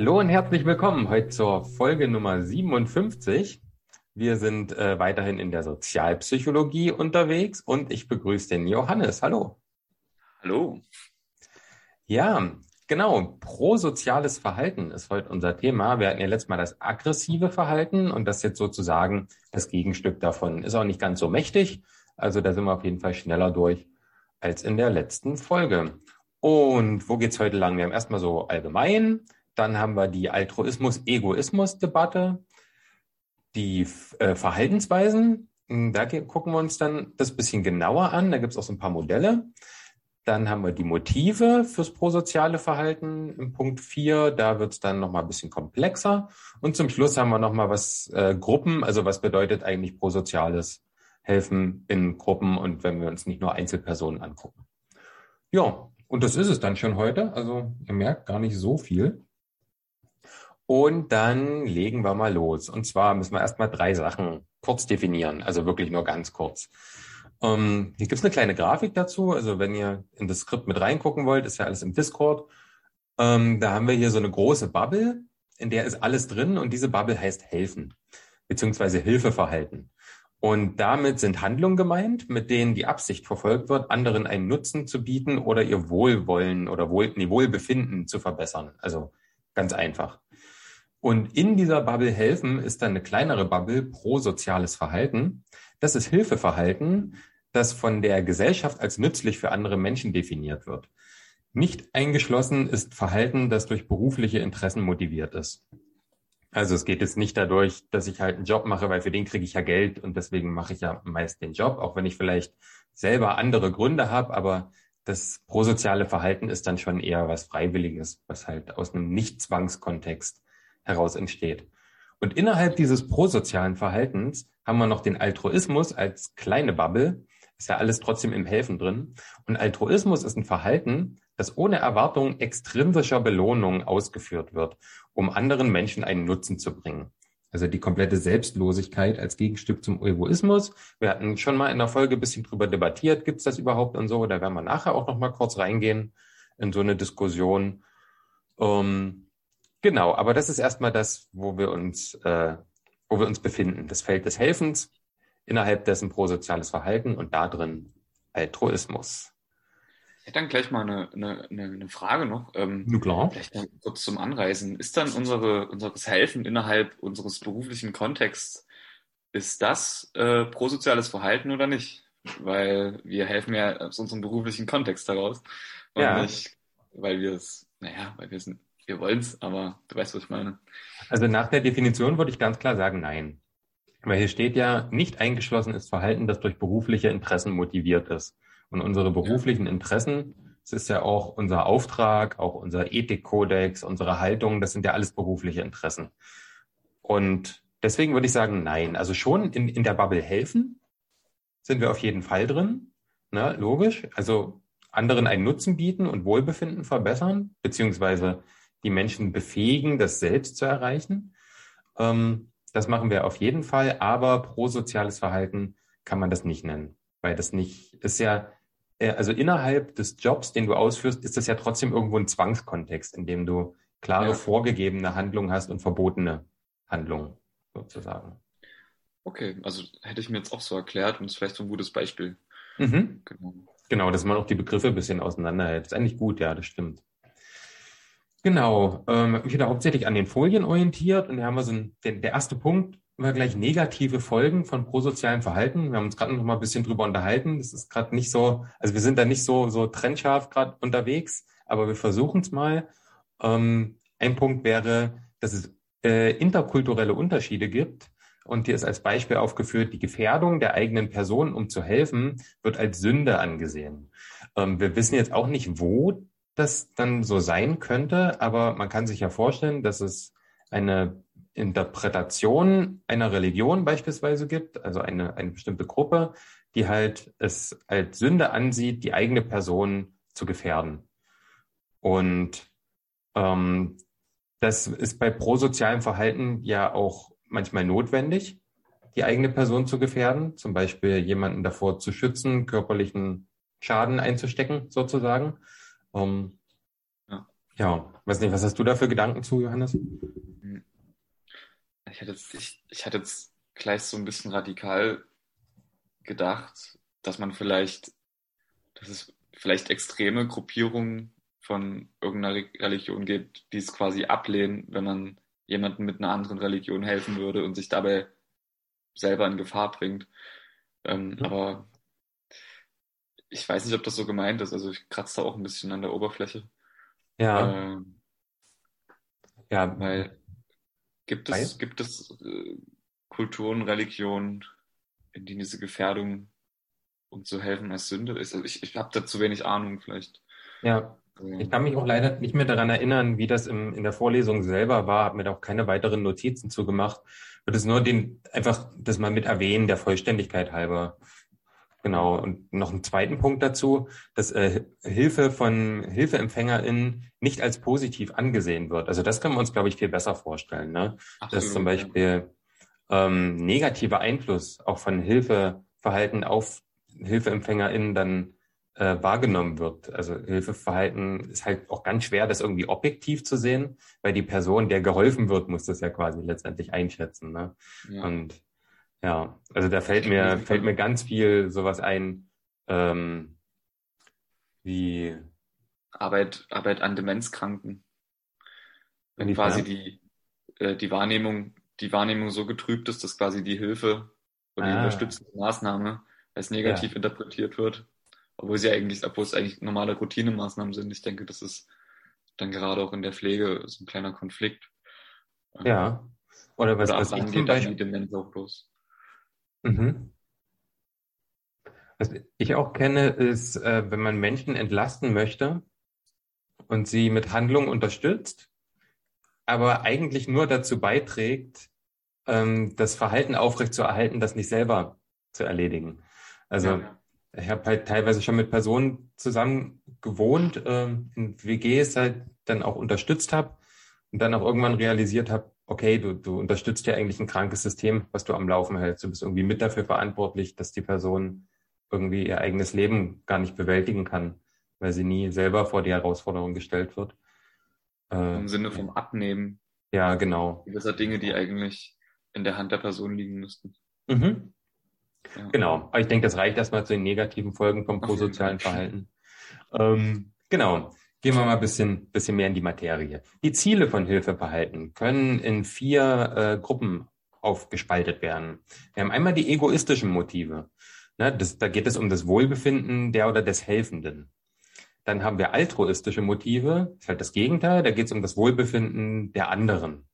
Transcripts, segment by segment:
Hallo und herzlich willkommen heute zur Folge Nummer 57. Wir sind äh, weiterhin in der Sozialpsychologie unterwegs und ich begrüße den Johannes. Hallo. Hallo. Ja, genau. Prosoziales Verhalten ist heute unser Thema. Wir hatten ja letztes Mal das aggressive Verhalten und das ist jetzt sozusagen das Gegenstück davon. Ist auch nicht ganz so mächtig. Also da sind wir auf jeden Fall schneller durch als in der letzten Folge. Und wo geht's heute lang? Wir haben erstmal so allgemein dann haben wir die Altruismus-Egoismus-Debatte, die äh, Verhaltensweisen. Hm, da gucken wir uns dann das bisschen genauer an. Da gibt es auch so ein paar Modelle. Dann haben wir die Motive fürs prosoziale Verhalten im Punkt 4. Da wird es dann nochmal ein bisschen komplexer. Und zum Schluss haben wir nochmal was äh, Gruppen, also was bedeutet eigentlich prosoziales Helfen in Gruppen und wenn wir uns nicht nur Einzelpersonen angucken. Ja, und das ist es dann schon heute. Also ihr merkt gar nicht so viel. Und dann legen wir mal los. Und zwar müssen wir erstmal drei Sachen kurz definieren, also wirklich nur ganz kurz. Ähm, hier gibt's eine kleine Grafik dazu. Also wenn ihr in das Skript mit reingucken wollt, ist ja alles im Discord. Ähm, da haben wir hier so eine große Bubble, in der ist alles drin und diese Bubble heißt helfen, beziehungsweise Hilfeverhalten. Und damit sind Handlungen gemeint, mit denen die Absicht verfolgt wird, anderen einen Nutzen zu bieten oder ihr Wohlwollen oder Wohl, nee, Wohlbefinden zu verbessern. Also ganz einfach. Und in dieser Bubble helfen ist dann eine kleinere Bubble pro soziales Verhalten. Das ist Hilfeverhalten, das von der Gesellschaft als nützlich für andere Menschen definiert wird. Nicht eingeschlossen ist Verhalten, das durch berufliche Interessen motiviert ist. Also es geht jetzt nicht dadurch, dass ich halt einen Job mache, weil für den kriege ich ja Geld und deswegen mache ich ja meist den Job, auch wenn ich vielleicht selber andere Gründe habe, aber das prosoziale Verhalten ist dann schon eher was Freiwilliges, was halt aus einem Nicht-Zwangskontext heraus entsteht. Und innerhalb dieses prosozialen Verhaltens haben wir noch den Altruismus als kleine Bubble. Ist ja alles trotzdem im Helfen drin. Und Altruismus ist ein Verhalten, das ohne Erwartung extrinsischer Belohnung ausgeführt wird, um anderen Menschen einen Nutzen zu bringen. Also die komplette Selbstlosigkeit als Gegenstück zum Egoismus. Wir hatten schon mal in der Folge ein bisschen drüber debattiert, gibt es das überhaupt und so. Da werden wir nachher auch noch mal kurz reingehen in so eine Diskussion. Ähm, Genau, aber das ist erstmal das, wo wir uns, äh, wo wir uns befinden. Das Feld des Helfens, innerhalb dessen prosoziales Verhalten und da drin Altruismus. Ich hätte dann gleich mal eine, eine, eine Frage noch. Ähm, klar. Vielleicht dann kurz zum Anreisen. Ist dann unsere, unseres Helfen innerhalb unseres beruflichen Kontexts, ist das äh, prosoziales Verhalten oder nicht? Weil wir helfen ja aus unserem beruflichen Kontext heraus. Und ja. nicht, weil wir es, naja, weil wir es wir wollen es, aber du weißt, was ich meine. Also nach der Definition würde ich ganz klar sagen, nein. Weil hier steht ja, nicht eingeschlossen ist Verhalten, das durch berufliche Interessen motiviert ist. Und unsere beruflichen Interessen, das ist ja auch unser Auftrag, auch unser Ethikkodex, unsere Haltung, das sind ja alles berufliche Interessen. Und deswegen würde ich sagen, nein. Also schon in, in der Bubble helfen sind wir auf jeden Fall drin. Ne, logisch. Also anderen einen Nutzen bieten und Wohlbefinden verbessern, beziehungsweise die Menschen befähigen, das selbst zu erreichen. Ähm, das machen wir auf jeden Fall, aber prosoziales Verhalten kann man das nicht nennen, weil das nicht ist ja äh, also innerhalb des Jobs, den du ausführst, ist das ja trotzdem irgendwo ein Zwangskontext, in dem du klare ja. vorgegebene Handlungen hast und verbotene Handlungen sozusagen. Okay, also hätte ich mir jetzt auch so erklärt und ist vielleicht so ein gutes Beispiel. Mhm. Genau. genau, dass man auch die Begriffe ein bisschen auseinanderhält. Das ist eigentlich gut, ja, das stimmt. Genau, ähm, mich da hauptsächlich an den Folien orientiert und da haben wir so ein, der, der erste Punkt war gleich negative Folgen von prosozialem Verhalten. Wir haben uns gerade noch mal ein bisschen drüber unterhalten. Das ist gerade nicht so, also wir sind da nicht so so trennscharf gerade unterwegs, aber wir versuchen es mal. Ähm, ein Punkt wäre, dass es äh, interkulturelle Unterschiede gibt. Und hier ist als Beispiel aufgeführt, die Gefährdung der eigenen Person, um zu helfen, wird als Sünde angesehen. Ähm, wir wissen jetzt auch nicht, wo das dann so sein könnte, aber man kann sich ja vorstellen, dass es eine Interpretation einer Religion beispielsweise gibt, also eine, eine bestimmte Gruppe, die halt es als Sünde ansieht, die eigene Person zu gefährden. Und ähm, das ist bei prosozialem Verhalten ja auch manchmal notwendig, die eigene Person zu gefährden, zum Beispiel jemanden davor zu schützen, körperlichen Schaden einzustecken, sozusagen. Um, ähm, ja. Ja, weiß nicht, was hast du da für Gedanken zu, Johannes? Ich hatte jetzt, ich, ich hatte jetzt gleich so ein bisschen radikal gedacht, dass man vielleicht, dass es vielleicht extreme Gruppierungen von irgendeiner Religion gibt, die es quasi ablehnen, wenn man jemandem mit einer anderen Religion helfen würde und sich dabei selber in Gefahr bringt. Ähm, mhm. Aber ich weiß nicht, ob das so gemeint ist. Also ich kratze da auch ein bisschen an der Oberfläche. Ja. Ähm, ja, weil gibt es, gibt es äh, Kulturen, Religionen, in denen diese Gefährdung um zu helfen als Sünde ist? Also ich, ich habe da zu wenig Ahnung vielleicht. Ja. Ich kann mich auch leider nicht mehr daran erinnern, wie das im, in der Vorlesung selber war, habe mir da auch keine weiteren Notizen zugemacht. Würde es nur den, einfach das mal mit erwähnen, der Vollständigkeit halber. Genau. Und noch einen zweiten Punkt dazu, dass äh, Hilfe von HilfeempfängerInnen nicht als positiv angesehen wird. Also das können wir uns, glaube ich, viel besser vorstellen. Ne? Absolut, dass zum Beispiel ähm, negativer Einfluss auch von Hilfeverhalten auf HilfeempfängerInnen dann äh, wahrgenommen wird. Also Hilfeverhalten ist halt auch ganz schwer, das irgendwie objektiv zu sehen, weil die Person, der geholfen wird, muss das ja quasi letztendlich einschätzen. Ne? Ja. Und ja, also da fällt mir, fällt mir ganz viel sowas ein, ähm, wie Arbeit, Arbeit an Demenzkranken. Wenn quasi die, äh, die Wahrnehmung, die Wahrnehmung so getrübt ist, dass quasi die Hilfe oder die ah. unterstützende Maßnahme als negativ ja. interpretiert wird. Obwohl sie eigentlich, obwohl es eigentlich normale Routinemaßnahmen sind. Ich denke, das ist dann gerade auch in der Pflege so ein kleiner Konflikt. Ja. Oder was, oder was ich zum Beispiel, die Demenz auch los. Mhm. Was ich auch kenne, ist, äh, wenn man Menschen entlasten möchte und sie mit Handlungen unterstützt, aber eigentlich nur dazu beiträgt, ähm, das Verhalten aufrechtzuerhalten, das nicht selber zu erledigen. Also ja. ich habe halt teilweise schon mit Personen zusammen gewohnt, ähm, in WGs halt dann auch unterstützt habe und dann auch irgendwann realisiert habe, okay, du, du unterstützt ja eigentlich ein krankes System, was du am Laufen hältst. Du bist irgendwie mit dafür verantwortlich, dass die Person irgendwie ihr eigenes Leben gar nicht bewältigen kann, weil sie nie selber vor die Herausforderung gestellt wird. Äh, Im Sinne vom Abnehmen. Ja, genau. Gewisser Dinge, die eigentlich in der Hand der Person liegen müssten. Mhm. Ja. Genau. Aber ich denke, das reicht erstmal zu den negativen Folgen vom prosozialen Verhalten. Ähm, genau. Gehen wir mal ein bisschen, bisschen mehr in die Materie. Die Ziele von Hilfeverhalten können in vier äh, Gruppen aufgespaltet werden. Wir haben einmal die egoistischen Motive. Ne, das, da geht es um das Wohlbefinden der oder des Helfenden. Dann haben wir altruistische Motive, das ist halt das Gegenteil, da geht es um das Wohlbefinden der anderen.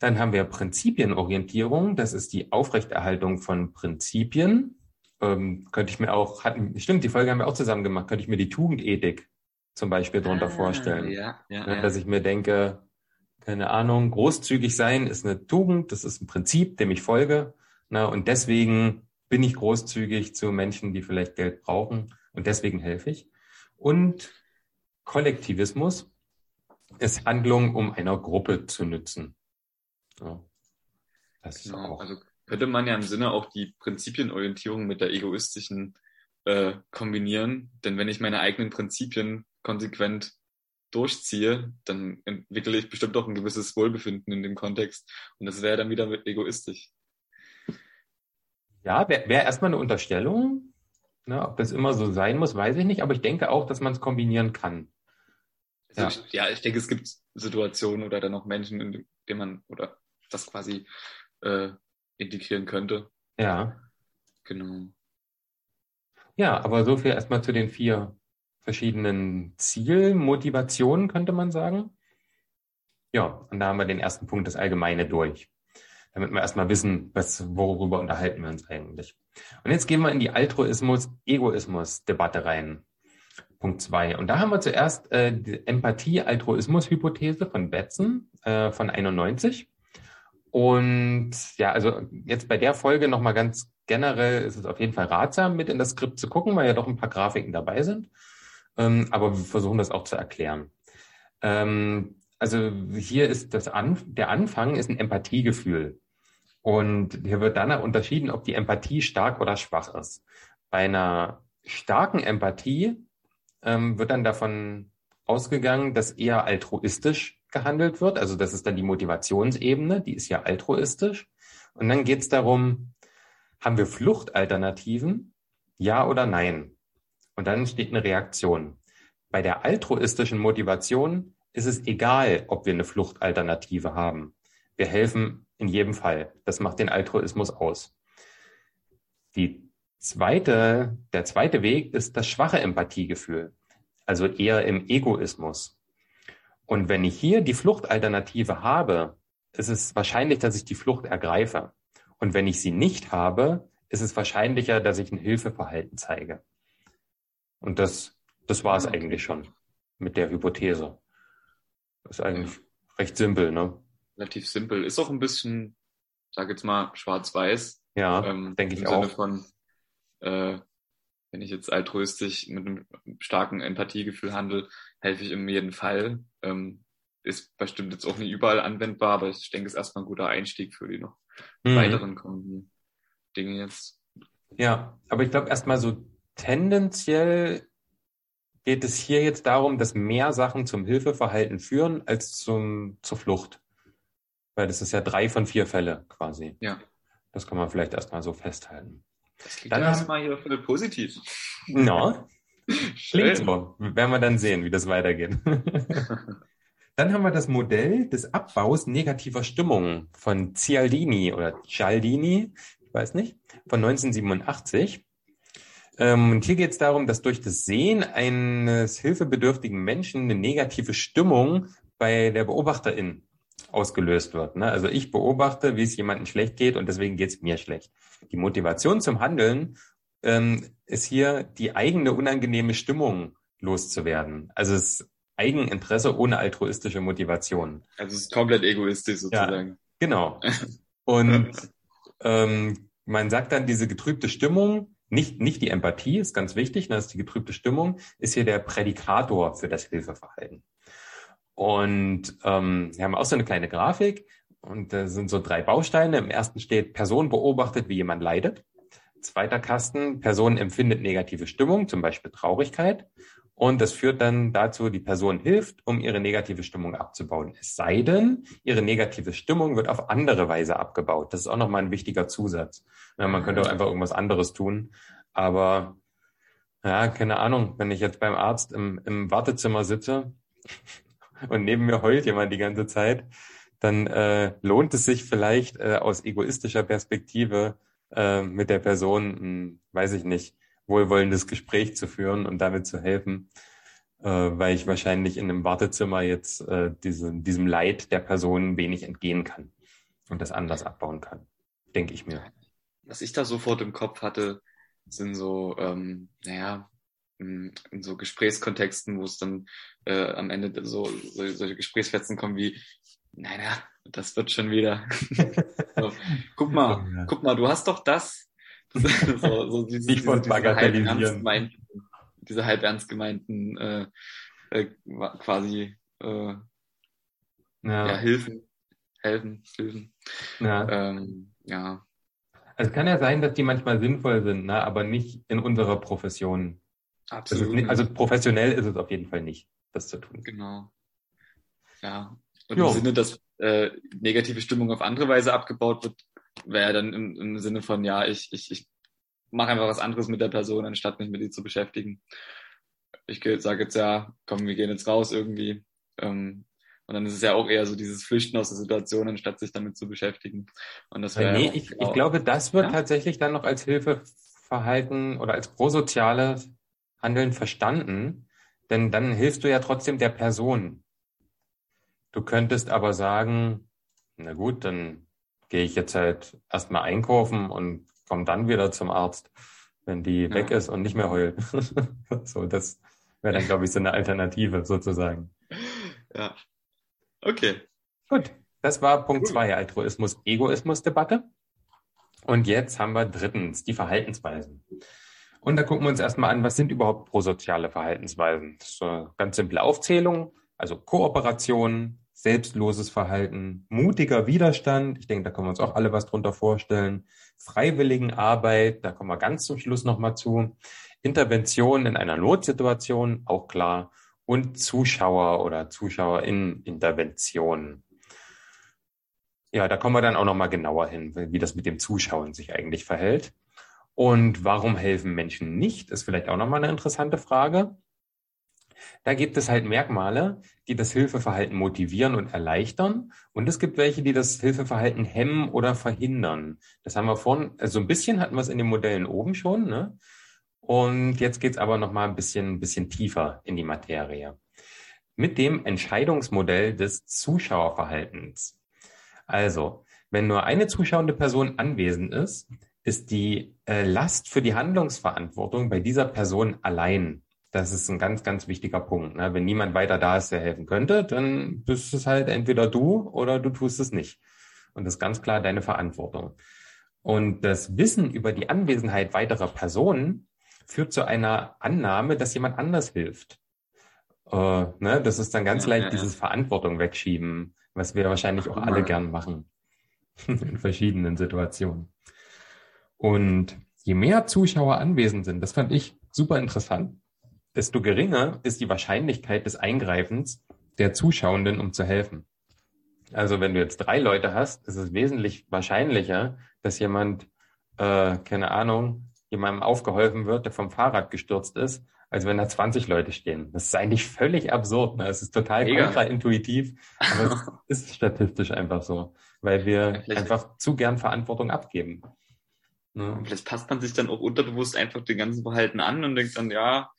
Dann haben wir Prinzipienorientierung, das ist die Aufrechterhaltung von Prinzipien. Ähm, könnte ich mir auch, hatten, stimmt, die Folge haben wir auch zusammen gemacht, könnte ich mir die Tugendethik zum Beispiel darunter ah, vorstellen. Ja, ja, ne, ja, Dass ich mir denke, keine Ahnung, großzügig sein ist eine Tugend, das ist ein Prinzip, dem ich folge. Na, und deswegen bin ich großzügig zu Menschen, die vielleicht Geld brauchen und deswegen helfe ich. Und Kollektivismus ist Handlung, um einer Gruppe zu nützen. Ja, das genau, ist auch. Also könnte man ja im Sinne auch die Prinzipienorientierung mit der egoistischen äh, kombinieren. Denn wenn ich meine eigenen Prinzipien konsequent durchziehe, dann entwickle ich bestimmt auch ein gewisses Wohlbefinden in dem Kontext. Und das wäre dann wieder egoistisch. Ja, wäre wär erstmal eine Unterstellung. Ne, ob das immer so sein muss, weiß ich nicht. Aber ich denke auch, dass man es kombinieren kann. Also ja. Ich, ja, ich denke, es gibt Situationen oder dann auch Menschen, in denen man oder das quasi äh, integrieren könnte. Ja. Genau. Ja, aber so viel erstmal zu den vier verschiedenen Zielmotivationen, könnte man sagen. Ja, und da haben wir den ersten Punkt, das Allgemeine durch. Damit wir erstmal wissen, was, worüber unterhalten wir uns eigentlich. Und jetzt gehen wir in die Altruismus-Egoismus-Debatte rein. Punkt zwei. Und da haben wir zuerst äh, die Empathie-Altruismus-Hypothese von Betzen äh, von 91. Und ja, also jetzt bei der Folge nochmal ganz generell ist es auf jeden Fall ratsam, mit in das Skript zu gucken, weil ja doch ein paar Grafiken dabei sind. Ähm, aber wir versuchen das auch zu erklären. Ähm, also hier ist das An der Anfang ist ein Empathiegefühl. Und hier wird dann unterschieden, ob die Empathie stark oder schwach ist. Bei einer starken Empathie ähm, wird dann davon ausgegangen, dass eher altruistisch gehandelt wird. Also das ist dann die Motivationsebene, die ist ja altruistisch. Und dann geht es darum, haben wir Fluchtalternativen? Ja oder nein? Und dann steht eine Reaktion. Bei der altruistischen Motivation ist es egal, ob wir eine Fluchtalternative haben. Wir helfen in jedem Fall. Das macht den Altruismus aus. Die zweite, der zweite Weg ist das schwache Empathiegefühl, also eher im Egoismus. Und wenn ich hier die Fluchtalternative habe, ist es wahrscheinlich, dass ich die Flucht ergreife. Und wenn ich sie nicht habe, ist es wahrscheinlicher, dass ich ein Hilfeverhalten zeige. Und das, das war es eigentlich schon mit der Hypothese. Das ist eigentlich recht simpel, ne? Relativ simpel. Ist auch ein bisschen, sag jetzt mal, schwarz-weiß. Ja, ähm, denke ich im auch. Sinne von, äh, wenn ich jetzt altruistisch mit einem starken Empathiegefühl handle, helfe ich in jedem Fall. Ähm, ist bestimmt jetzt auch nicht überall anwendbar, aber ich denke, es ist erstmal ein guter Einstieg für die noch mhm. weiteren kommenden Dinge jetzt. Ja, aber ich glaube erstmal so tendenziell geht es hier jetzt darum, dass mehr Sachen zum Hilfeverhalten führen als zum, zur Flucht. Weil das ist ja drei von vier Fälle quasi. Ja. Das kann man vielleicht erstmal so festhalten. Das klingt dann ja erstmal hier voll positiv. Ja. Klingt so. Werden wir dann sehen, wie das weitergeht. dann haben wir das Modell des Abbaus negativer Stimmungen von Cialdini oder Cialdini, ich weiß nicht, von 1987. Ähm, und hier geht es darum, dass durch das Sehen eines hilfebedürftigen Menschen eine negative Stimmung bei der Beobachterin ausgelöst wird. Ne? Also ich beobachte, wie es jemandem schlecht geht und deswegen geht es mir schlecht. Die Motivation zum Handeln ähm, ist hier die eigene unangenehme Stimmung loszuwerden. Also es ist Eigeninteresse ohne altruistische Motivation. Also es ist komplett egoistisch sozusagen. Ja, genau. Und ähm, man sagt dann, diese getrübte Stimmung, nicht, nicht die Empathie, ist ganz wichtig, das ist die getrübte Stimmung, ist hier der Prädikator für das Hilfeverhalten. Und ähm, wir haben auch so eine kleine Grafik und da sind so drei Bausteine. Im ersten steht, Person beobachtet, wie jemand leidet. Zweiter Kasten, Person empfindet negative Stimmung, zum Beispiel Traurigkeit. Und das führt dann dazu, die Person hilft, um ihre negative Stimmung abzubauen. Es sei denn, ihre negative Stimmung wird auf andere Weise abgebaut. Das ist auch nochmal ein wichtiger Zusatz. Ja, man könnte auch einfach irgendwas anderes tun. Aber ja, keine Ahnung, wenn ich jetzt beim Arzt im, im Wartezimmer sitze und neben mir heult jemand die ganze Zeit, dann äh, lohnt es sich vielleicht äh, aus egoistischer Perspektive äh, mit der Person, mh, hm, weiß ich nicht, wohlwollendes Gespräch zu führen und damit zu helfen, äh, weil ich wahrscheinlich in einem Wartezimmer jetzt äh, diese, diesem Leid der Person wenig entgehen kann und das anders abbauen kann, denke ich mir. Was ich da sofort im Kopf hatte, sind so, ähm, naja, in so Gesprächskontexten, wo es dann äh, am Ende so, so solche Gesprächsfetzen kommen wie, naja, das wird schon wieder. so, guck mal, ja. guck mal, du hast doch das. so, so diese, Nicht diese, diese, halb ernst gemeinten, diese halb ernst gemeinten äh, äh, quasi äh, ja. ja. Hilfen, helfen, Hilfen. Ja. Ähm, ja. Also kann ja sein, dass die manchmal sinnvoll sind, ne, aber nicht in unserer Profession. Absolut. Nicht, also professionell ist es auf jeden Fall nicht, das zu tun. Genau. Ja. Und jo. im Sinne, dass äh, negative Stimmung auf andere Weise abgebaut wird, wäre dann im, im Sinne von, ja, ich, ich, ich mache einfach was anderes mit der Person, anstatt mich mit ihr zu beschäftigen. Ich sage jetzt ja, komm, wir gehen jetzt raus irgendwie. Ähm, und dann ist es ja auch eher so dieses Flüchten aus der Situation, anstatt sich damit zu beschäftigen. Und das wäre nee, ich, ich glaube, das wird ja? tatsächlich dann noch als Hilfeverhalten oder als prosoziales Handeln verstanden, denn dann hilfst du ja trotzdem der Person. Du könntest aber sagen, na gut, dann gehe ich jetzt halt erstmal einkaufen und komme dann wieder zum Arzt, wenn die ja. weg ist und nicht mehr heult. so, das wäre dann, glaube ich, so eine Alternative sozusagen. Ja. Okay. Gut. Das war Punkt zwei, Altruismus-Egoismus-Debatte. Und jetzt haben wir drittens die Verhaltensweisen. Und da gucken wir uns erstmal an, was sind überhaupt prosoziale Verhaltensweisen? Das ist so eine ganz simple Aufzählung, also Kooperation, selbstloses Verhalten, mutiger Widerstand, ich denke, da können wir uns auch alle was drunter vorstellen, freiwilligen Arbeit, da kommen wir ganz zum Schluss nochmal zu, Intervention in einer Notsituation, auch klar, und Zuschauer oder Zuschauerinnen-Interventionen. Ja, da kommen wir dann auch nochmal genauer hin, wie das mit dem Zuschauen sich eigentlich verhält. Und warum helfen Menschen nicht, ist vielleicht auch nochmal eine interessante Frage. Da gibt es halt Merkmale, die das Hilfeverhalten motivieren und erleichtern. Und es gibt welche, die das Hilfeverhalten hemmen oder verhindern. Das haben wir vorhin, also ein bisschen hatten wir es in den Modellen oben schon. Ne? Und jetzt geht's aber noch mal ein bisschen, ein bisschen tiefer in die Materie. Mit dem Entscheidungsmodell des Zuschauerverhaltens. Also, wenn nur eine zuschauende Person anwesend ist, ist die äh, Last für die Handlungsverantwortung bei dieser Person allein. Das ist ein ganz, ganz wichtiger Punkt. Ne? Wenn niemand weiter da ist, der helfen könnte, dann bist es halt entweder du oder du tust es nicht. Und das ist ganz klar deine Verantwortung. Und das Wissen über die Anwesenheit weiterer Personen führt zu einer Annahme, dass jemand anders hilft. Äh, ne? Das ist dann ganz ja, leicht ja, dieses Verantwortung wegschieben, was wir wahrscheinlich auch alle gern machen in verschiedenen Situationen. Und je mehr Zuschauer anwesend sind, das fand ich super interessant, desto geringer ist die Wahrscheinlichkeit des Eingreifens der Zuschauenden, um zu helfen. Also wenn du jetzt drei Leute hast, ist es wesentlich wahrscheinlicher, dass jemand, äh, keine Ahnung, jemandem aufgeholfen wird, der vom Fahrrad gestürzt ist, als wenn da 20 Leute stehen. Das ist eigentlich völlig absurd. Ne? Es ist total Mega. kontraintuitiv, aber es ist statistisch einfach so, weil wir ja, einfach zu gern Verantwortung abgeben. Ne? Vielleicht passt man sich dann auch unterbewusst einfach den ganzen Verhalten an und denkt dann, ja,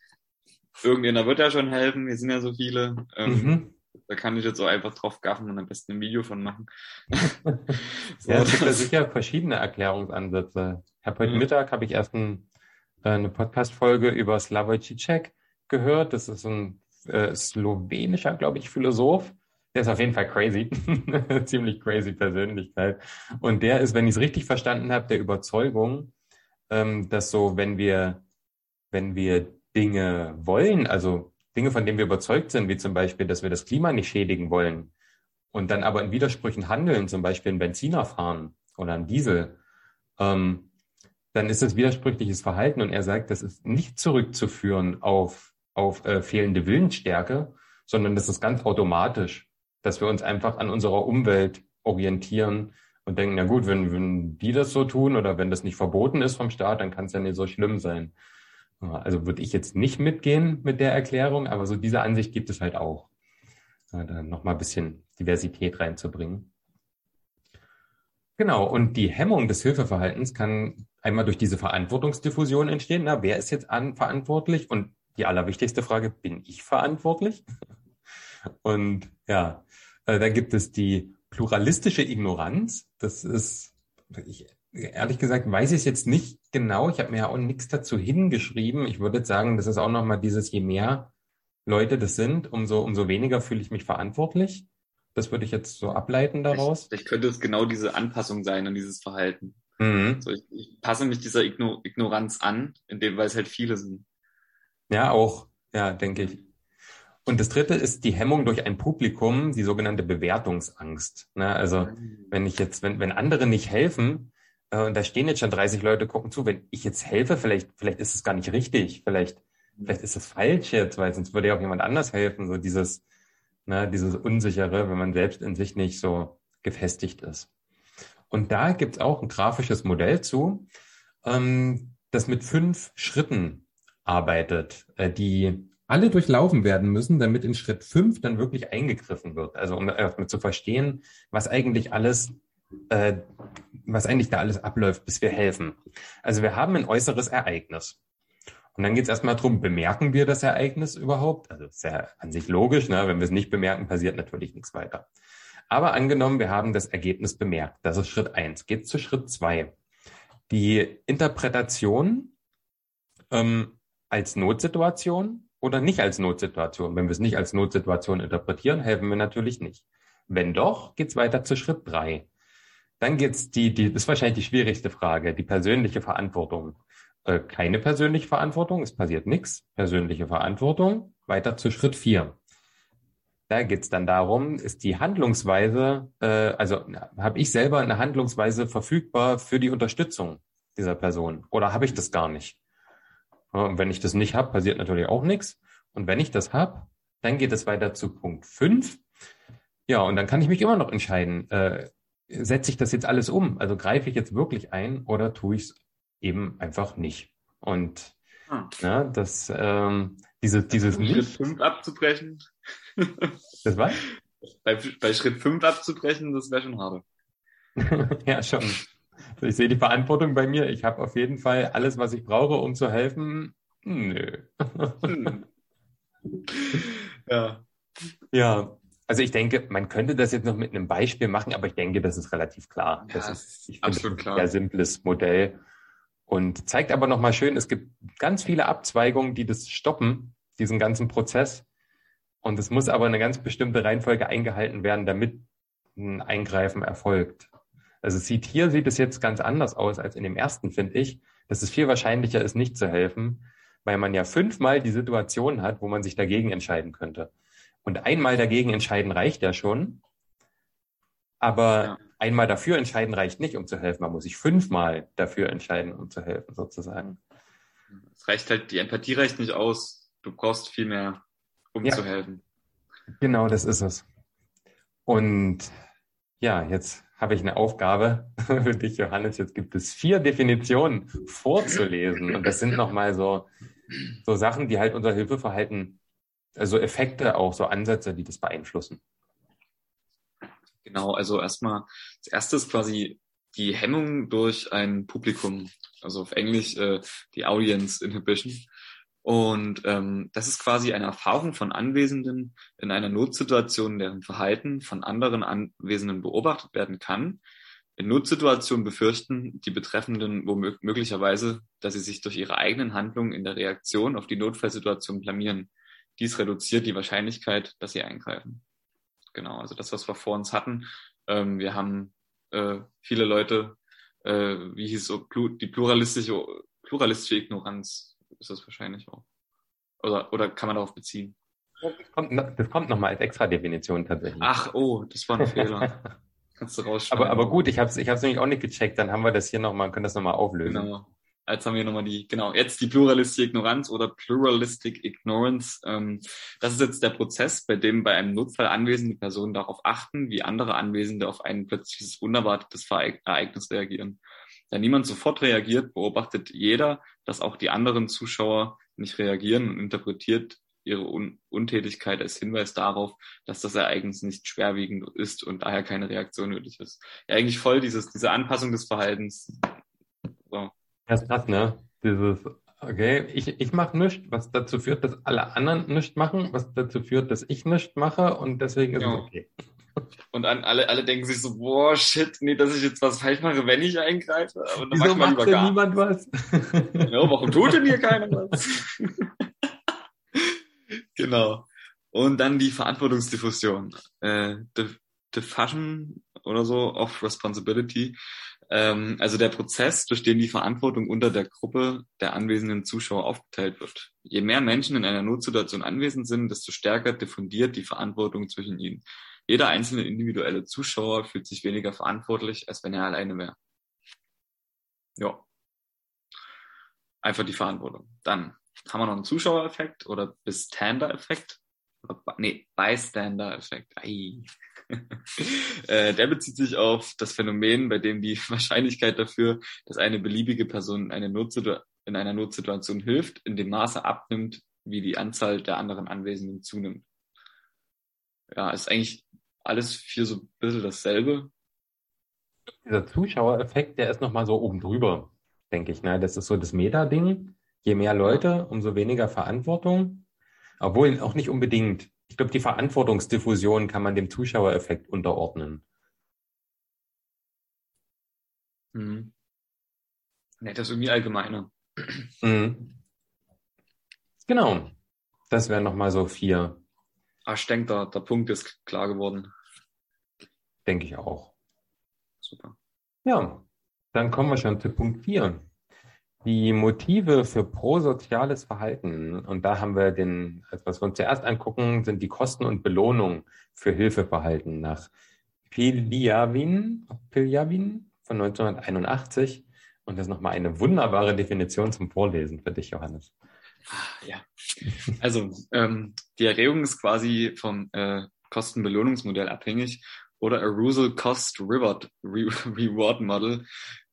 irgendjemand wird ja schon helfen, wir sind ja so viele. Ähm, mhm. Da kann ich jetzt auch einfach drauf gaffen und am besten ein Video von machen. so, ja, es gibt ja sicher verschiedene Erklärungsansätze. Ich habe heute mhm. Mittag habe ich erst ein, äh, eine Podcast-Folge über Slavoj Žižek gehört. Das ist ein äh, slowenischer, glaube ich, Philosoph. Der ist auf jeden Fall crazy. Ziemlich crazy Persönlichkeit. Und der ist, wenn ich es richtig verstanden habe, der Überzeugung, ähm, dass so, wenn wir, wenn wir Dinge wollen, also Dinge, von denen wir überzeugt sind, wie zum Beispiel, dass wir das Klima nicht schädigen wollen und dann aber in Widersprüchen handeln, zum Beispiel einen Benziner fahren oder einen Diesel, ähm, dann ist das widersprüchliches Verhalten und er sagt, das ist nicht zurückzuführen auf, auf äh, fehlende Willensstärke, sondern das ist ganz automatisch, dass wir uns einfach an unserer Umwelt orientieren und denken, na gut, wenn, wenn die das so tun oder wenn das nicht verboten ist vom Staat, dann kann es ja nicht so schlimm sein. Also würde ich jetzt nicht mitgehen mit der Erklärung, aber so diese Ansicht gibt es halt auch. Da nochmal ein bisschen Diversität reinzubringen. Genau, und die Hemmung des Hilfeverhaltens kann einmal durch diese Verantwortungsdiffusion entstehen. Na, wer ist jetzt an, verantwortlich? Und die allerwichtigste Frage, bin ich verantwortlich? Und ja, äh, dann gibt es die pluralistische Ignoranz. Das ist, ich ehrlich gesagt weiß ich es jetzt nicht genau. Ich habe mir ja auch nichts dazu hingeschrieben. Ich würde jetzt sagen, das ist auch nochmal dieses, je mehr Leute das sind, umso, umso weniger fühle ich mich verantwortlich. Das würde ich jetzt so ableiten daraus. Vielleicht, könnte es genau diese Anpassung sein an dieses Verhalten. Mhm. So, ich, ich, passe mich dieser Igno Ignoranz an, in dem, weil es halt viele sind. Ja, auch. Ja, denke ich. Und das dritte ist die Hemmung durch ein Publikum, die sogenannte Bewertungsangst. Ne? Also mhm. wenn ich jetzt, wenn, wenn andere nicht helfen, äh, und da stehen jetzt schon 30 Leute, gucken zu. Wenn ich jetzt helfe, vielleicht, vielleicht ist es gar nicht richtig. Vielleicht, vielleicht ist es falsch jetzt, weil sonst würde ja auch jemand anders helfen. So dieses, ne, dieses Unsichere, wenn man selbst in sich nicht so gefestigt ist. Und da gibt's auch ein grafisches Modell zu, ähm, das mit fünf Schritten arbeitet, äh, die alle durchlaufen werden müssen, damit in Schritt fünf dann wirklich eingegriffen wird. Also um erstmal zu verstehen, was eigentlich alles äh, was eigentlich da alles abläuft, bis wir helfen. Also wir haben ein äußeres Ereignis. Und dann geht es erstmal darum, bemerken wir das Ereignis überhaupt? Also ist ja an sich logisch, ne? wenn wir es nicht bemerken, passiert natürlich nichts weiter. Aber angenommen, wir haben das Ergebnis bemerkt. Das ist Schritt eins. Geht zu Schritt zwei. Die Interpretation ähm, als Notsituation oder nicht als Notsituation. Wenn wir es nicht als Notsituation interpretieren, helfen wir natürlich nicht. Wenn doch, geht es weiter zu Schritt drei. Dann geht's die, die, das ist wahrscheinlich die schwierigste Frage, die persönliche Verantwortung. Äh, keine persönliche Verantwortung, es passiert nichts. Persönliche Verantwortung. Weiter zu Schritt vier. Da geht's dann darum, ist die Handlungsweise, äh, also habe ich selber eine Handlungsweise verfügbar für die Unterstützung dieser Person oder habe ich das gar nicht? Und wenn ich das nicht habe, passiert natürlich auch nichts. Und wenn ich das habe, Dann geht es weiter zu Punkt 5. Ja, und dann kann ich mich immer noch entscheiden, äh, setze ich das jetzt alles um? Also greife ich jetzt wirklich ein oder tue ich es eben einfach nicht? Und hm. na, das, ähm, dieses, dieses Schritt nicht. Schritt 5 abzubrechen. das war? Bei, bei Schritt 5 abzubrechen, das wäre schon hart. ja, schon. Ich sehe die Verantwortung bei mir. Ich habe auf jeden Fall alles, was ich brauche, um zu helfen. Nö. Hm. ja. Ja. Also ich denke, man könnte das jetzt noch mit einem Beispiel machen, aber ich denke, das ist relativ klar. Das ja, ist ich absolut klar. ein sehr simples Modell und zeigt aber nochmal schön, es gibt ganz viele Abzweigungen, die das stoppen, diesen ganzen Prozess. Und es muss aber eine ganz bestimmte Reihenfolge eingehalten werden, damit ein Eingreifen erfolgt. Also sieht hier sieht es jetzt ganz anders aus als in dem ersten, finde ich, dass es viel wahrscheinlicher ist, nicht zu helfen, weil man ja fünfmal die Situation hat, wo man sich dagegen entscheiden könnte. Und einmal dagegen entscheiden reicht ja schon. Aber ja. einmal dafür entscheiden reicht nicht, um zu helfen. Man muss sich fünfmal dafür entscheiden, um zu helfen, sozusagen. Es reicht halt, die Empathie reicht nicht aus. Du brauchst viel mehr, um ja. zu helfen. Genau, das ist es. Und ja, jetzt habe ich eine Aufgabe für dich, Johannes. Jetzt gibt es vier Definitionen vorzulesen. Und das sind nochmal so, so Sachen, die halt unser Hilfeverhalten also Effekte auch, so Ansätze, die das beeinflussen. Genau, also erstmal, das erste ist quasi die Hemmung durch ein Publikum, also auf Englisch äh, die Audience Inhibition. Und ähm, das ist quasi eine Erfahrung von Anwesenden in einer Notsituation, deren Verhalten von anderen Anwesenden beobachtet werden kann. In Notsituationen befürchten die Betreffenden womöglicherweise, dass sie sich durch ihre eigenen Handlungen in der Reaktion auf die Notfallsituation blamieren. Dies reduziert die Wahrscheinlichkeit, dass sie eingreifen. Genau, also das, was wir vor uns hatten. Ähm, wir haben äh, viele Leute, äh, wie hieß so, die pluralistische, pluralistische Ignoranz ist das wahrscheinlich auch. Oder, oder kann man darauf beziehen? Das kommt, das kommt nochmal als extra Definition tatsächlich. Ach, oh, das war ein Fehler. Kannst du rausschreiben. Aber, aber gut, ich habe es ich hab's nämlich auch nicht gecheckt. Dann haben wir das hier nochmal, können das nochmal auflösen. Genau. Jetzt haben wir nochmal die, genau, jetzt die Pluralistic Ignoranz oder Pluralistic Ignorance. Ähm, das ist jetzt der Prozess, bei dem bei einem Notfall anwesende Personen darauf achten, wie andere Anwesende auf ein plötzliches unerwartetes Ereignis reagieren. Da niemand sofort reagiert, beobachtet jeder, dass auch die anderen Zuschauer nicht reagieren und interpretiert ihre Un Untätigkeit als Hinweis darauf, dass das Ereignis nicht schwerwiegend ist und daher keine Reaktion nötig ist. Ja, eigentlich voll dieses, diese Anpassung des Verhaltens. So. Das ist krass, ne? Dieses, okay, ich, ich mache nichts, was dazu führt, dass alle anderen nichts machen, was dazu führt, dass ich nichts mache und deswegen ist ja. es okay. Und an, alle, alle denken sich so, boah, shit, nee, dass ich jetzt was falsch mache, wenn ich eingreife. Aber dann Wieso macht denn niemand was? ja, warum tut denn hier keiner was? genau. Und dann die Verantwortungsdiffusion. Äh, Diffusion oder so of Responsibility ähm, also der Prozess, durch den die Verantwortung unter der Gruppe der anwesenden Zuschauer aufgeteilt wird. Je mehr Menschen in einer Notsituation anwesend sind, desto stärker diffundiert die Verantwortung zwischen ihnen. Jeder einzelne individuelle Zuschauer fühlt sich weniger verantwortlich, als wenn er alleine wäre. Ja. Einfach die Verantwortung. Dann haben wir noch einen Zuschauereffekt oder Bystander-Effekt. Nee, Bystander-Effekt. Äh, der bezieht sich auf das Phänomen, bei dem die Wahrscheinlichkeit dafür, dass eine beliebige Person in, eine in einer Notsituation hilft, in dem Maße abnimmt, wie die Anzahl der anderen Anwesenden zunimmt. Ja, ist eigentlich alles für so ein bisschen dasselbe. Dieser Zuschauereffekt, der ist nochmal so oben drüber, denke ich. Ne? Das ist so das Meta-Ding. Je mehr Leute, umso weniger Verantwortung. Obwohl auch nicht unbedingt. Ich glaube, die Verantwortungsdiffusion kann man dem Zuschauereffekt unterordnen. Mhm. Nee, das ist irgendwie allgemeiner. Mhm. Genau. Das wären nochmal so vier. Ah, ich denke, der, der Punkt ist klar geworden. Denke ich auch. Super. Ja, dann kommen wir schon zu Punkt vier. Die Motive für prosoziales Verhalten, und da haben wir den, also was wir uns zuerst angucken, sind die Kosten und Belohnung für Hilfeverhalten nach Piljavin, Piljavin von 1981. Und das ist nochmal eine wunderbare Definition zum Vorlesen für dich, Johannes. Ah, ja, also ähm, die Erregung ist quasi vom äh, Kostenbelohnungsmodell abhängig oder Arousal Cost Reward, Re Reward Model.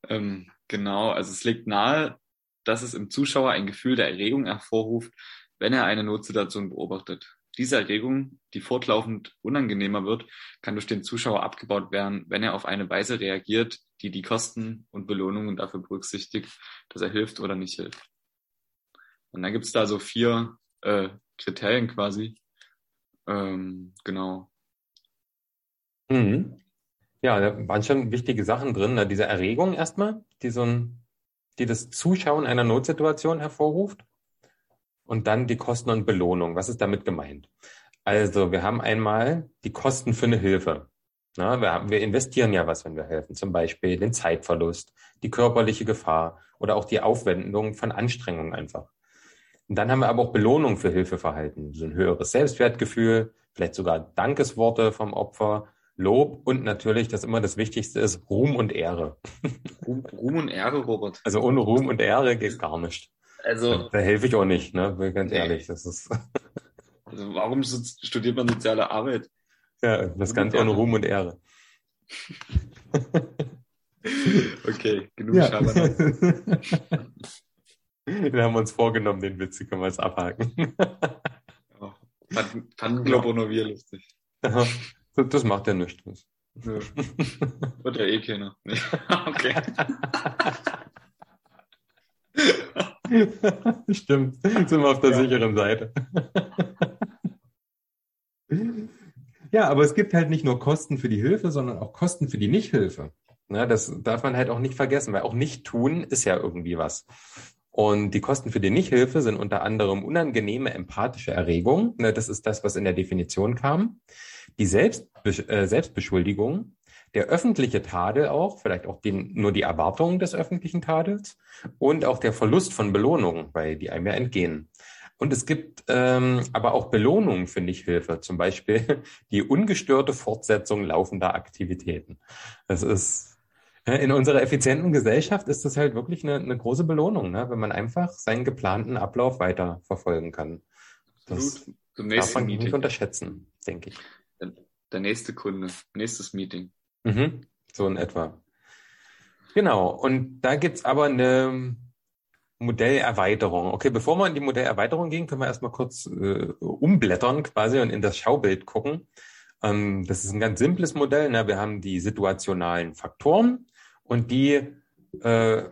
Ähm, genau, also es liegt nahe, dass es im Zuschauer ein Gefühl der Erregung hervorruft, wenn er eine Notsituation beobachtet. Diese Erregung, die fortlaufend unangenehmer wird, kann durch den Zuschauer abgebaut werden, wenn er auf eine Weise reagiert, die die Kosten und Belohnungen dafür berücksichtigt, dass er hilft oder nicht hilft. Und dann gibt es da so vier äh, Kriterien quasi. Ähm, genau. Mhm. Ja, da waren schon wichtige Sachen drin. Ne? Diese Erregung erstmal, die so ein, die das Zuschauen einer Notsituation hervorruft. Und dann die Kosten und Belohnung. Was ist damit gemeint? Also, wir haben einmal die Kosten für eine Hilfe. Na, wir, haben, wir investieren ja was, wenn wir helfen. Zum Beispiel den Zeitverlust, die körperliche Gefahr oder auch die Aufwendung von Anstrengungen einfach. Und dann haben wir aber auch Belohnung für Hilfeverhalten. So ein höheres Selbstwertgefühl, vielleicht sogar Dankesworte vom Opfer, Lob und natürlich, das immer das Wichtigste ist, Ruhm und Ehre. Ruhm, Ruhm und Ehre, Robert. Also ohne Ruhm und Ehre geht gar nicht. Also, Da helfe ich auch nicht, ne? Ganz Nee. ehrlich. Das ist also warum studiert man soziale Arbeit? ja das Ganze ohne Ruhm und Ehre. Okay, genug Ja. Schabernack. Wir haben uns vorgenommen, den Witz, können wir jetzt abhaken. Ja. Fanden, fanden glaube auch nur wir lustig. Das- Das macht ja nichts. Ja. Wird ja eh keiner. Okay. Stimmt, sind wir auf der Ja. sicheren Seite. ja, aber es gibt halt nicht nur Kosten für die Hilfe, sondern auch Kosten für die Nichthilfe. Na, das darf man halt auch nicht vergessen, weil auch nicht tun ist ja irgendwie was. Und die Kosten für die Nichthilfe sind unter anderem unangenehme empathische Erregung. Ne, das ist das, was in der Definition kam. Die Selbstbe äh, Selbstbeschuldigung, der öffentliche Tadel auch, vielleicht auch den, nur die Erwartungen des öffentlichen Tadels und auch der Verlust von Belohnungen, weil die einem ja entgehen. Und es gibt ähm, aber auch Belohnungen für Nichthilfe, zum Beispiel die ungestörte Fortsetzung laufender Aktivitäten. Das ist äh, in unserer effizienten Gesellschaft ist das halt wirklich eine, eine große Belohnung, ne? wenn man einfach seinen geplanten Ablauf weiter verfolgen kann. Das Absolut. Zum darf nächsten man nicht unterschätzen, denke ich. Der nächste Kunde. Nächstes Meeting. Mhm, so in etwa. Genau, und da gibt's aber eine Modellerweiterung. Okay, bevor wir in die Modellerweiterung gehen, können wir erstmal kurz äh, umblättern quasi und in das Schaubild gucken. Ähm, das ist ein ganz simples Modell. Ne? Wir haben die situationalen Faktoren und die äh,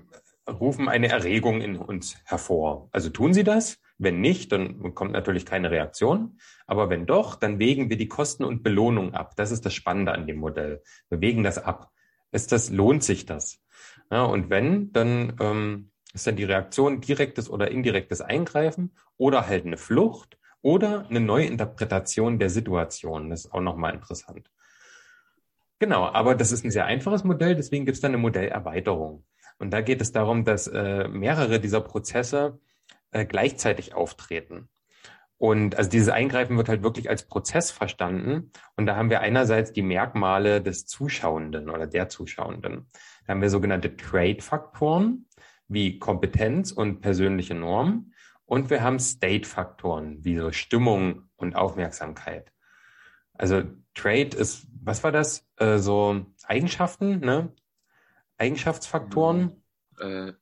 rufen eine Erregung in uns hervor. Also tun sie das? Wenn nicht, dann kommt natürlich keine Reaktion. Aber wenn doch, dann wägen wir die Kosten und Belohnung ab. Das ist das Spannende an dem Modell. Wir wägen das ab. Ist das, lohnt sich das? Ja, und wenn, dann ähm, ist dann die Reaktion direktes oder indirektes Eingreifen oder halt eine Flucht oder eine Neuinterpretation der Situation. Das ist auch nochmal interessant. Genau, aber das ist ein sehr einfaches Modell, deswegen gibt es dann eine Modellerweiterung. Und da geht es darum, dass äh, mehrere dieser Prozesse äh, gleichzeitig auftreten. Und also dieses Eingreifen wird halt wirklich als Prozess verstanden. Und da haben wir einerseits die Merkmale des Zuschauenden oder der Zuschauenden. Da haben wir sogenannte Trade-Faktoren wie Kompetenz und persönliche Normen. Und wir haben State-Faktoren wie so Stimmung und Aufmerksamkeit. Also Trade ist, was war das? Äh, so Eigenschaften, ne? Eigenschaftsfaktoren, Äh,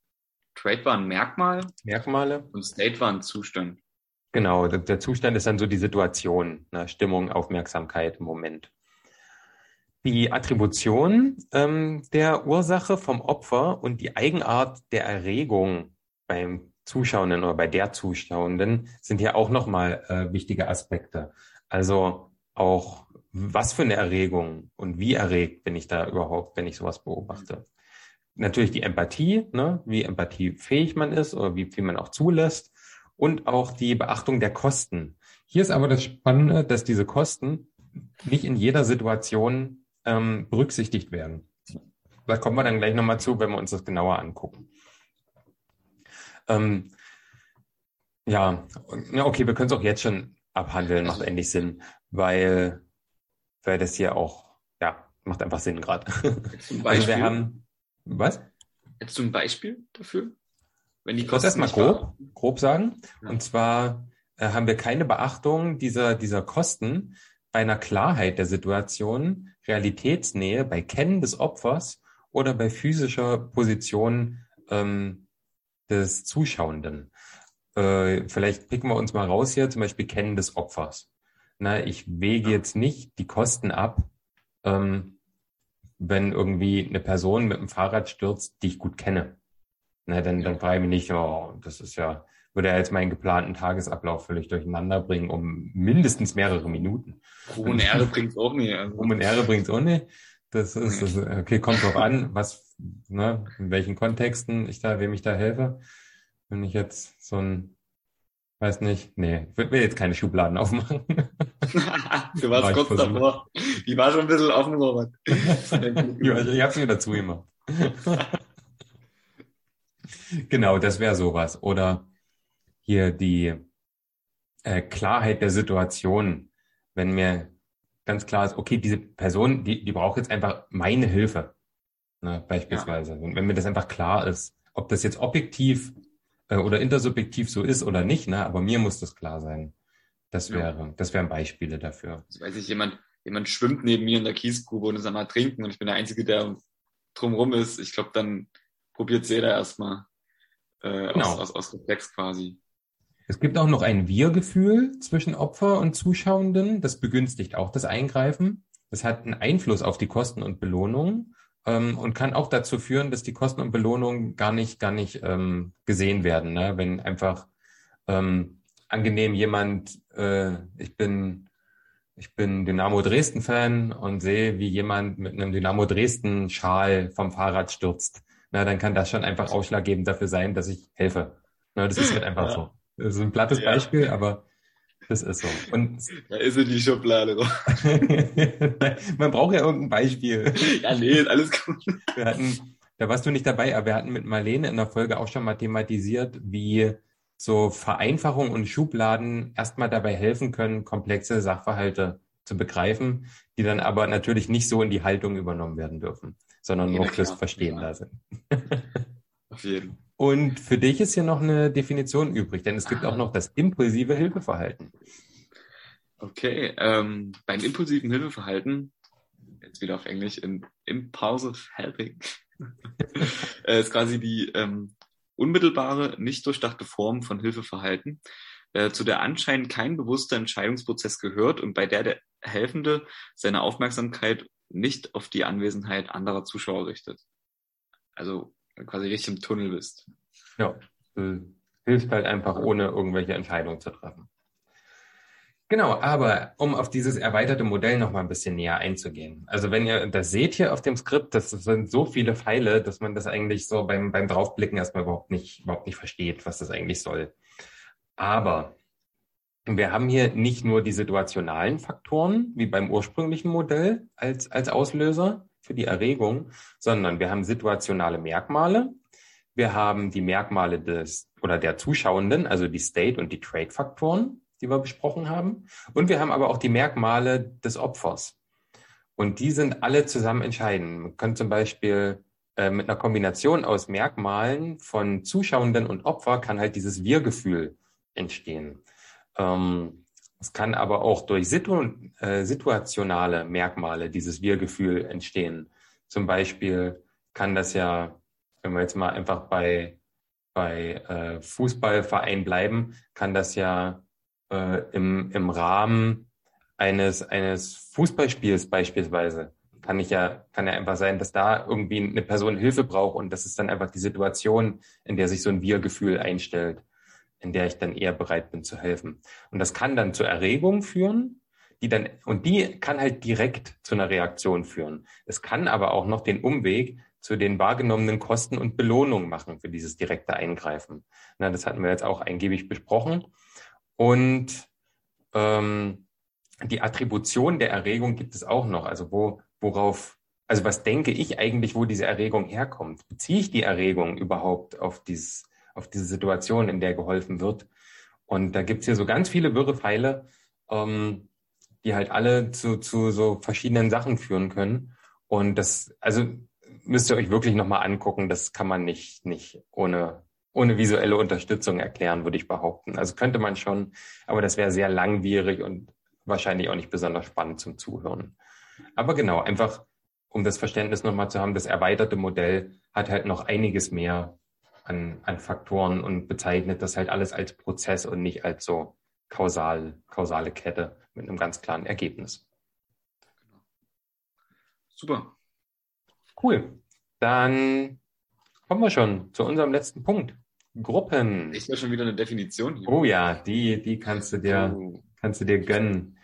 Trade war ein Merkmal Merkmale. und State war ein Zustand. Genau, der, Zustand ist dann so die Situation, ne? Stimmung, Aufmerksamkeit im Moment. Die Attribution ähm, der Ursache vom Opfer und die Eigenart der Erregung beim Zuschauenden oder bei der Zuschauenden sind hier auch nochmal äh, wichtige Aspekte. Also auch, was für eine Erregung und wie erregt bin ich da überhaupt, wenn ich sowas beobachte. Natürlich die Empathie, ne? wie empathiefähig man ist oder wie viel man auch zulässt und auch die Beachtung der Kosten. Hier ist aber das Spannende, dass diese Kosten nicht in jeder Situation ähm, berücksichtigt werden. Da kommen wir dann gleich nochmal zu, wenn wir uns das genauer angucken. Ähm, ja, okay, wir können es auch jetzt schon abhandeln, macht endlich Sinn, weil, weil das hier auch, ja, macht einfach Sinn gerade. Ein Also wir haben, was? Hättest du ein Beispiel dafür? Wenn die Ich muss Kosten erstmal nicht grob, wahr- grob sagen. Ja. Und zwar äh, haben wir keine Beachtung dieser, dieser Kosten bei einer Klarheit der Situation, Realitätsnähe, bei Kennen des Opfers oder bei physischer Position ähm, des Zuschauenden. Äh, vielleicht picken wir uns mal raus hier, zum Beispiel Kennen des Opfers. Na, ich wege jetzt nicht die Kosten ab, ähm, wenn irgendwie eine Person mit dem Fahrrad stürzt, die ich gut kenne. Na, dann, dann frage ich mich nicht, oh, das ist ja, würde ja jetzt meinen geplanten Tagesablauf völlig durcheinander bringen, um mindestens mehrere Minuten. Ruhm und Ehre bringt's auch nicht. Also. Ruhm und Ehre bringt's auch nicht. Das ist, das, okay, kommt drauf an, was, ne, in welchen Kontexten ich da, wem ich da helfe. Wenn ich jetzt so ein, weiß nicht, nee, ich würde mir jetzt keine Schubladen aufmachen. du warst kurz davor. Die war schon ein bisschen offen, Robert. ich hab's mir dazu gemacht. genau, das wäre sowas. Oder hier die äh, Klarheit der Situation, wenn mir ganz klar ist, okay, diese Person, die, die braucht jetzt einfach meine Hilfe, ne, beispielsweise. Ja. wenn mir das einfach klar ist, ob das jetzt objektiv äh, oder intersubjektiv so ist oder nicht, ne, aber mir muss das klar sein. Das wäre, ja. das wären Beispiele dafür. Also weiß ich, jemand, jemand schwimmt neben mir in der Kiesgrube und ist einmal trinken und ich bin der Einzige, der drumrum ist. Ich glaube, dann probiert jeder erstmal äh, genau. aus, aus, aus Reflex quasi. Es gibt auch noch ein Wir-Gefühl zwischen Opfer und Zuschauenden. Das begünstigt auch das Eingreifen. Das hat einen Einfluss auf die Kosten und Belohnungen ähm, und kann auch dazu führen, dass die Kosten und Belohnungen gar nicht, gar nicht ähm, gesehen werden. Ne? Wenn einfach ähm, angenehm jemand, äh, ich bin ich bin Dynamo Dresden Fan und sehe, wie jemand mit einem Dynamo Dresden Schal vom Fahrrad stürzt. Na, dann kann das schon einfach ausschlaggebend dafür sein, dass ich helfe. Na, das ist halt einfach ja. so. Das ist ein plattes ja. Beispiel, aber das ist so. Und da ist in die Schublade. Man braucht ja irgendein Beispiel. Ja, nee, alles gut. Wir hatten, da warst du nicht dabei, aber wir hatten mit Marlene in der Folge auch schon mal thematisiert, wie so Vereinfachung und Schubladen erstmal dabei helfen können, komplexe Sachverhalte zu begreifen, die dann aber natürlich nicht so in die Haltung übernommen werden dürfen, sondern ja, nur fürs Verstehen ja. da sind. Auf jeden Fall. Und für dich ist hier noch eine Definition übrig, denn es gibt auch noch das impulsive Hilfeverhalten. Okay, ähm, beim impulsiven Hilfeverhalten, jetzt wieder auf Englisch, in Impulsive Helping, äh, ist quasi die ähm, unmittelbare, nicht durchdachte Form von Hilfeverhalten, äh, zu der anscheinend kein bewusster Entscheidungsprozess gehört und bei der der Helfende seine Aufmerksamkeit nicht auf die Anwesenheit anderer Zuschauer richtet. Also quasi richtig im Tunnel bist. Ja, du hilfst halt einfach, ohne irgendwelche Entscheidungen zu treffen. Genau, aber um auf dieses erweiterte Modell noch mal ein bisschen näher einzugehen. Also wenn ihr das seht hier auf dem Skript, das sind so viele Pfeile, dass man das eigentlich so beim, beim Draufblicken erstmal überhaupt nicht, überhaupt nicht versteht, was das eigentlich soll. Aber wir haben hier nicht nur die situationalen Faktoren, wie beim ursprünglichen Modell als, als Auslöser, für die Erregung, sondern wir haben situationale Merkmale. Wir haben die Merkmale des oder der Zuschauenden, also die State und die Trade-Faktoren, die wir besprochen haben. Und wir haben aber auch die Merkmale des Opfers. Und die sind alle zusammen entscheidend. Man kann zum Beispiel äh, mit einer Kombination aus Merkmalen von Zuschauenden und Opfer kann halt dieses Wir-Gefühl entstehen. Ähm, es kann aber auch durch situ äh, situationale Merkmale dieses Wir-Gefühl entstehen. Zum Beispiel kann das ja, wenn wir jetzt mal einfach bei, bei äh, Fußballverein bleiben, kann das ja äh, im, im Rahmen eines, eines Fußballspiels beispielsweise kann ich ja, kann ja einfach sein, dass da irgendwie eine Person Hilfe braucht und das ist dann einfach die Situation, in der sich so ein Wir-Gefühl einstellt in der ich dann eher bereit bin zu helfen. Und das kann dann zur Erregung führen, die dann, und die kann halt direkt zu einer Reaktion führen. Es kann aber auch noch den Umweg zu den wahrgenommenen Kosten und Belohnungen machen für dieses direkte Eingreifen. Na, das hatten wir jetzt auch eingebig besprochen. Und ähm, die Attribution der Erregung gibt es auch noch. Also wo, worauf, also was denke ich eigentlich, wo diese Erregung herkommt? Beziehe ich die Erregung überhaupt auf dieses auf diese Situation, in der geholfen wird. Und da gibt's hier so ganz viele wirre Pfeile, ähm, die halt alle zu, zu so verschiedenen Sachen führen können. Und das, also müsst ihr euch wirklich nochmal angucken, das kann man nicht, nicht ohne, ohne visuelle Unterstützung erklären, würde ich behaupten. Also könnte man schon, aber das wäre sehr langwierig und wahrscheinlich auch nicht besonders spannend zum Zuhören. Aber genau, einfach um das Verständnis nochmal zu haben, das erweiterte Modell hat halt noch einiges mehr an, an Faktoren und bezeichnet das halt alles als Prozess und nicht als so kausal, kausale Kette mit einem ganz klaren Ergebnis. Super. Cool. Dann kommen wir schon zu unserem letzten Punkt. Gruppen. Ich ja schon wieder eine Definition hier. Oh ja, die, die kannst du dir, oh. kannst du dir gönnen.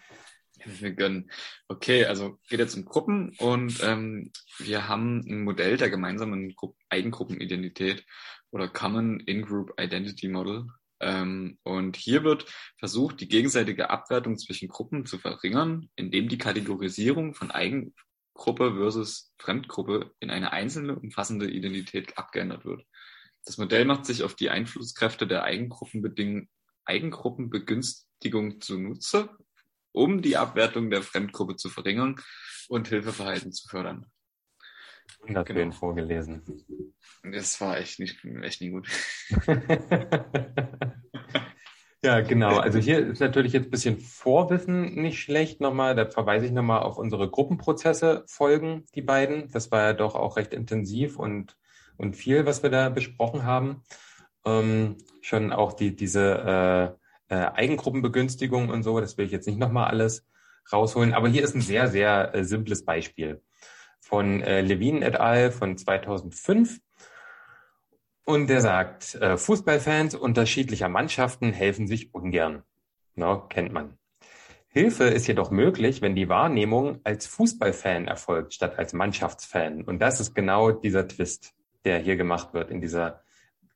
Wir gönnen. Okay, also geht jetzt um Gruppen und ähm, wir haben ein Modell der gemeinsamen Gru Eigengruppenidentität oder Common In-Group Identity Model. Ähm, und hier wird versucht, die gegenseitige Abwertung zwischen Gruppen zu verringern, indem die Kategorisierung von Eigengruppe versus Fremdgruppe in eine einzelne umfassende Identität abgeändert wird. Das Modell macht sich auf die Einflusskräfte der Eigengruppenbegünstigung zunutze, um die Abwertung der Fremdgruppe zu verringern und Hilfeverhalten zu fördern. Wunderschön genau. vorgelesen. Das war echt nicht, echt nicht gut. ja, genau. Also hier ist natürlich jetzt ein bisschen Vorwissen nicht schlecht. Nochmal, da verweise ich nochmal auf unsere Gruppenprozesse folgen, die beiden. Das war ja doch auch recht intensiv und, und viel, was wir da besprochen haben. Ähm, schon auch die, diese äh, äh, Eigengruppenbegünstigung und so, das will ich jetzt nicht nochmal alles rausholen. Aber hier ist ein sehr, sehr äh, simples Beispiel von äh, Levine et al. von 2005. Und der sagt, äh, Fußballfans unterschiedlicher Mannschaften helfen sich ungern. No, kennt man. Hilfe ist jedoch möglich, wenn die Wahrnehmung als Fußballfan erfolgt, statt als Mannschaftsfan. Und das ist genau dieser Twist, der hier gemacht wird in dieser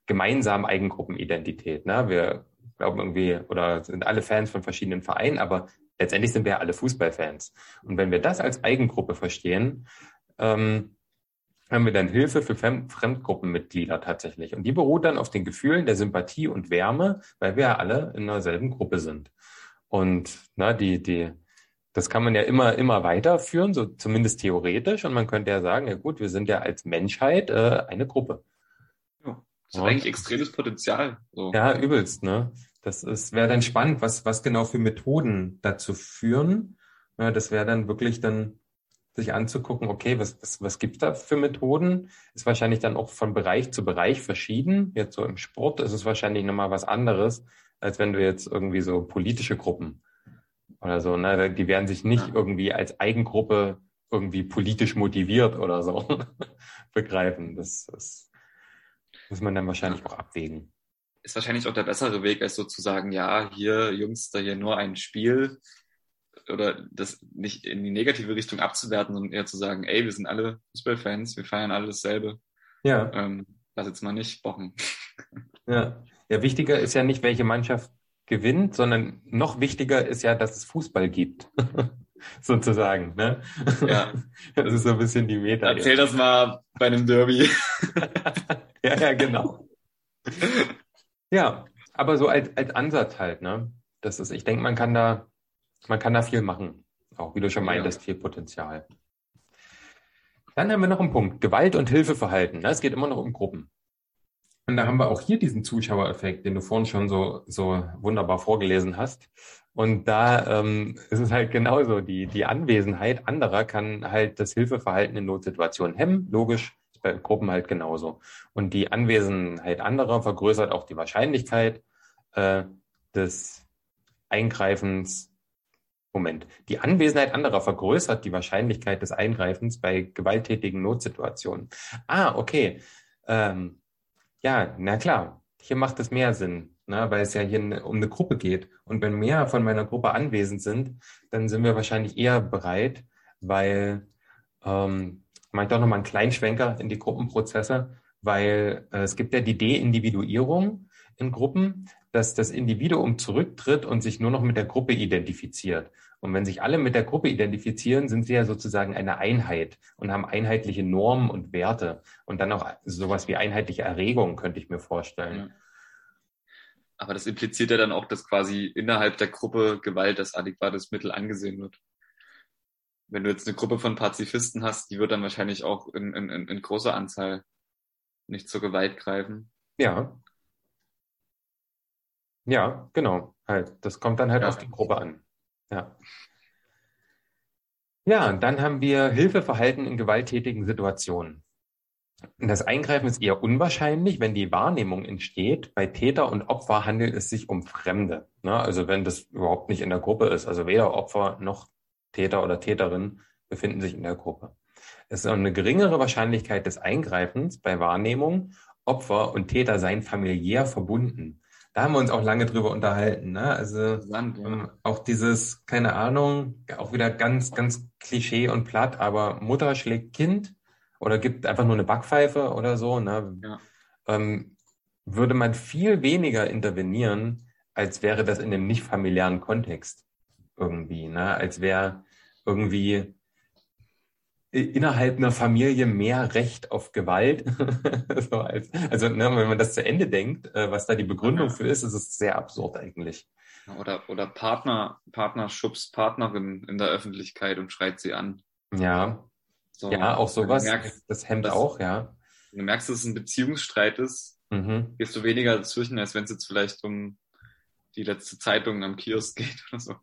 gemeinsamen Eigengruppenidentität. Ne? Wir glauben irgendwie oder sind alle Fans von verschiedenen Vereinen, aber letztendlich sind wir ja alle Fußballfans. Und wenn wir das als Eigengruppe verstehen, ähm, haben wir dann Hilfe für Fremdgruppenmitglieder tatsächlich. Und die beruht dann auf den Gefühlen der Sympathie und Wärme, weil wir ja alle in derselben Gruppe sind. Und na, die, die, das kann man ja immer, immer weiterführen, so zumindest theoretisch. Und man könnte ja sagen, ja gut, wir sind ja als Menschheit äh, eine Gruppe. Ja, das ist eigentlich extremes Potenzial. So. Ja, übelst, ne? Das ist, wäre dann spannend, was, was genau für Methoden dazu führen. Ja, das wäre dann wirklich dann sich anzugucken, okay, was, was, was gibt da für Methoden? Ist wahrscheinlich dann auch von Bereich zu Bereich verschieden. Jetzt so im Sport ist es wahrscheinlich nochmal was anderes, als wenn du jetzt irgendwie so politische Gruppen oder so, ne, die werden sich nicht irgendwie als Eigengruppe irgendwie politisch motiviert oder so begreifen. Das, das muss man dann wahrscheinlich auch abwägen. Ist wahrscheinlich auch der bessere Weg, als sozusagen, ja, hier, Jungs, da hier nur ein Spiel oder das nicht in die negative Richtung abzuwerten, sondern eher zu sagen, ey, wir sind alle Fußballfans, wir feiern alle dasselbe. Ja. Ähm, lass jetzt mal nicht bochen. Ja. Ja, wichtiger ist ja nicht, welche Mannschaft gewinnt, sondern noch wichtiger ist ja, dass es Fußball gibt. Sozusagen, ne? Ja. Das ist so ein bisschen die Meta. Erzähl jetzt. das mal bei einem Derby. ja, ja, genau. Ja, aber so als, als Ansatz halt, ne? Das ist, ich denke, man kann da man kann da viel machen. Auch wie du schon meintest, ja. viel Potenzial. Dann haben wir noch einen Punkt. Gewalt und Hilfeverhalten. Es geht immer noch um Gruppen. Und da haben wir auch hier diesen Zuschauereffekt, den du vorhin schon so, so wunderbar vorgelesen hast. Und da ähm, ist es halt genauso. Die, die Anwesenheit anderer kann halt das Hilfeverhalten in Notsituationen hemmen. Logisch, ist bei Gruppen halt genauso. Und die Anwesenheit anderer vergrößert auch die Wahrscheinlichkeit äh, des Eingreifens Moment. Die Anwesenheit anderer vergrößert die Wahrscheinlichkeit des Eingreifens bei gewalttätigen Notsituationen. Ah, okay. Ähm, ja, na klar. Hier macht es mehr Sinn, ne, weil es ja hier um eine Gruppe geht. Und wenn mehr von meiner Gruppe anwesend sind, dann sind wir wahrscheinlich eher bereit, weil, ähm, mache ich doch nochmal einen kleinen Schwenker in die Gruppenprozesse, weil äh, es gibt ja die De-Individuierung in Gruppen dass das Individuum zurücktritt und sich nur noch mit der Gruppe identifiziert. Und wenn sich alle mit der Gruppe identifizieren, sind sie ja sozusagen eine Einheit und haben einheitliche Normen und Werte. Und dann auch sowas wie einheitliche Erregung, könnte ich mir vorstellen. Aber das impliziert ja dann auch, dass quasi innerhalb der Gruppe Gewalt als adäquates Mittel angesehen wird. Wenn du jetzt eine Gruppe von Pazifisten hast, die wird dann wahrscheinlich auch in, in, in großer Anzahl nicht zur Gewalt greifen. Ja, Ja, genau. Halt. Das kommt dann halt ja. auf die Gruppe an. Ja. Ja, dann haben wir Hilfeverhalten in gewalttätigen Situationen. Das Eingreifen ist eher unwahrscheinlich, wenn die Wahrnehmung entsteht. Bei Täter und Opfer handelt es sich um Fremde. Ne? Also wenn das überhaupt nicht in der Gruppe ist. Also weder Opfer noch Täter oder Täterin befinden sich in der Gruppe. Es ist eine geringere Wahrscheinlichkeit des Eingreifens bei Wahrnehmung. Opfer und Täter seien familiär verbunden. Da haben wir uns auch lange drüber unterhalten. Ne? Also Land, ja. Ähm, auch dieses, keine Ahnung, auch wieder ganz, ganz Klischee und platt, aber Mutter schlägt Kind oder gibt einfach nur eine Backpfeife oder so, ne? Ja. Ähm, würde man viel weniger intervenieren, als wäre das in einem nicht familiären Kontext irgendwie, ne? Als wäre irgendwie innerhalb einer Familie mehr Recht auf Gewalt. so als, also ne, wenn man das zu Ende denkt, äh, was da die Begründung ja. für ist, ist es sehr absurd eigentlich. Oder, oder Partner, Partner schubst Partnerin in der Öffentlichkeit und schreit sie an. Ja, so, ja, auch sowas, merkst, das hemmt das, auch, ja. Wenn du merkst, dass es ein Beziehungsstreit ist, mhm. gehst du weniger dazwischen, als wenn es jetzt vielleicht um die letzte Zeitung am Kiosk geht oder so.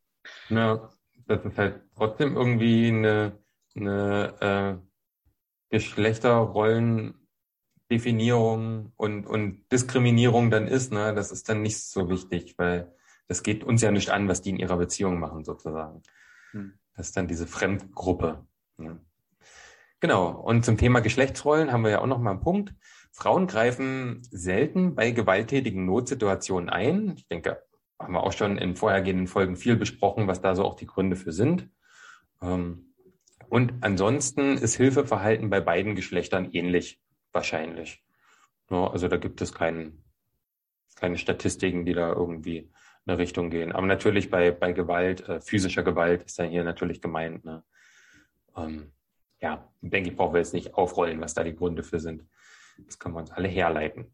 Ja, das ist halt trotzdem irgendwie eine, eine äh, Geschlechterrollendefinierung und, und Diskriminierung dann ist, ne, das ist dann nicht so wichtig, weil das geht uns ja nicht an, was die in ihrer Beziehung machen, sozusagen. Hm. Das ist dann diese Fremdgruppe. Ne. Genau. Und zum Thema Geschlechtsrollen haben wir ja auch noch mal einen Punkt. Frauen greifen selten bei gewalttätigen Notsituationen ein. Ich denke, haben wir auch schon in vorhergehenden Folgen viel besprochen, was da so auch die Gründe für sind. Ähm, und ansonsten ist Hilfeverhalten bei beiden Geschlechtern ähnlich, wahrscheinlich. Also da gibt es keinen, keine Statistiken, die da irgendwie in eine Richtung gehen. Aber natürlich bei, bei Gewalt, äh, physischer Gewalt ist da hier natürlich gemeint. Ne? Ähm, ja, denke ich, brauchen wir jetzt nicht aufrollen, was da die Gründe für sind. Das können wir uns alle herleiten.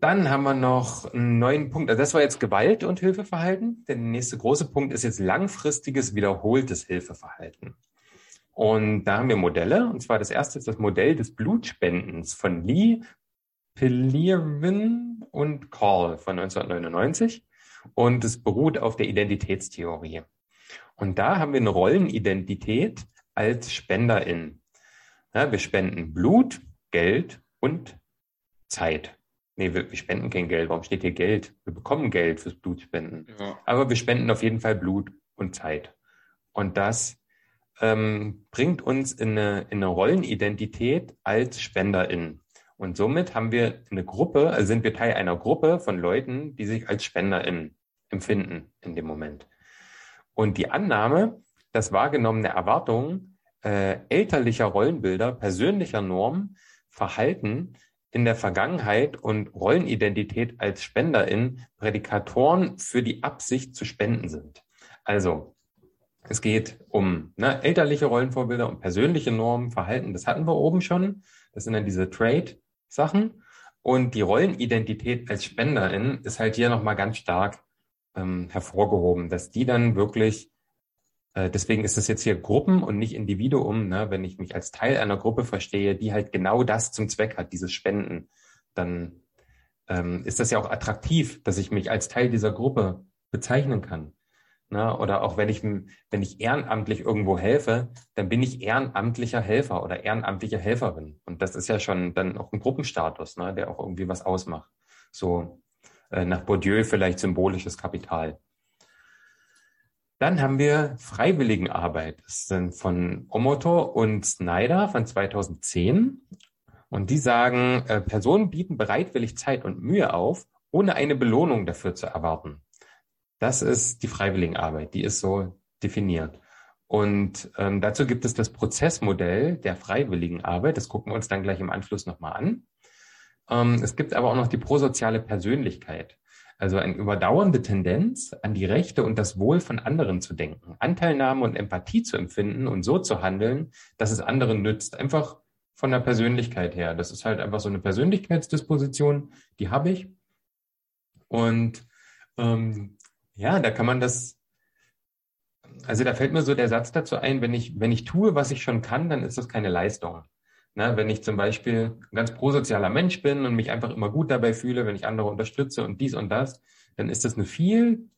Dann haben wir noch einen neuen Punkt. Also das war jetzt Gewalt und Hilfeverhalten. Der nächste große Punkt ist jetzt langfristiges, wiederholtes Hilfeverhalten. Und da haben wir Modelle. Und zwar das erste ist das Modell des Blutspendens von Lee, Pelirin und Call von 1999. Und es beruht auf der Identitätstheorie. Und da haben wir eine Rollenidentität, als SpenderIn. Ja, wir spenden Blut, Geld und Zeit. Nee, wir, wir, spenden kein Geld. Warum steht hier Geld? Wir bekommen Geld fürs Blutspenden. Ja. Aber wir spenden auf jeden Fall Blut und Zeit. Und das ähm, bringt uns in eine, in eine Rollenidentität als SpenderIn. Und somit haben wir eine Gruppe, also sind wir Teil einer Gruppe von Leuten, die sich als SpenderIn empfinden in dem Moment. Und die Annahme, dass wahrgenommene Erwartungen äh, elterlicher Rollenbilder, persönlicher Normen, Verhalten in der Vergangenheit und Rollenidentität als Spenderin Prädikatoren für die Absicht zu spenden sind. Also es geht um ne, elterliche Rollenvorbilder und persönliche Normen, Verhalten. Das hatten wir oben schon. Das sind dann diese Trade-Sachen. Und die Rollenidentität als Spenderin ist halt hier nochmal ganz stark ähm, hervorgehoben, dass die dann wirklich deswegen ist es jetzt hier Gruppen und nicht Individuum. Ne? Wenn ich mich als Teil einer Gruppe verstehe, die halt genau das zum Zweck hat, dieses Spenden, dann ähm, ist das ja auch attraktiv, dass ich mich als Teil dieser Gruppe bezeichnen kann. Ne? Oder auch wenn ich, wenn ich ehrenamtlich irgendwo helfe, dann bin ich ehrenamtlicher Helfer oder ehrenamtliche Helferin. Und das ist ja schon dann auch ein Gruppenstatus, ne? der auch irgendwie was ausmacht. So äh, nach Bourdieu vielleicht symbolisches Kapital. Dann haben wir Freiwilligenarbeit. Das sind von Omoto und Snyder von 2010. Und die sagen, äh, Personen bieten bereitwillig Zeit und Mühe auf, ohne eine Belohnung dafür zu erwarten. Das ist die Freiwilligenarbeit. Die ist so definiert. Und ähm, dazu gibt es das Prozessmodell der Freiwilligenarbeit. Das gucken wir uns dann gleich im Anschluss nochmal an. Ähm, es gibt aber auch noch die prosoziale Persönlichkeit. Also eine überdauernde Tendenz, an die Rechte und das Wohl von anderen zu denken, Anteilnahme und Empathie zu empfinden und so zu handeln, dass es anderen nützt. Einfach von der Persönlichkeit her. Das ist halt einfach so eine Persönlichkeitsdisposition, die habe ich. Und ähm, ja, da kann man das, also da fällt mir so der Satz dazu ein, wenn ich, wenn ich tue, was ich schon kann, dann ist das keine Leistung. Na, wenn ich zum Beispiel ein ganz prosozialer Mensch bin und mich einfach immer gut dabei fühle, wenn ich andere unterstütze und dies und das, dann ist das eine viel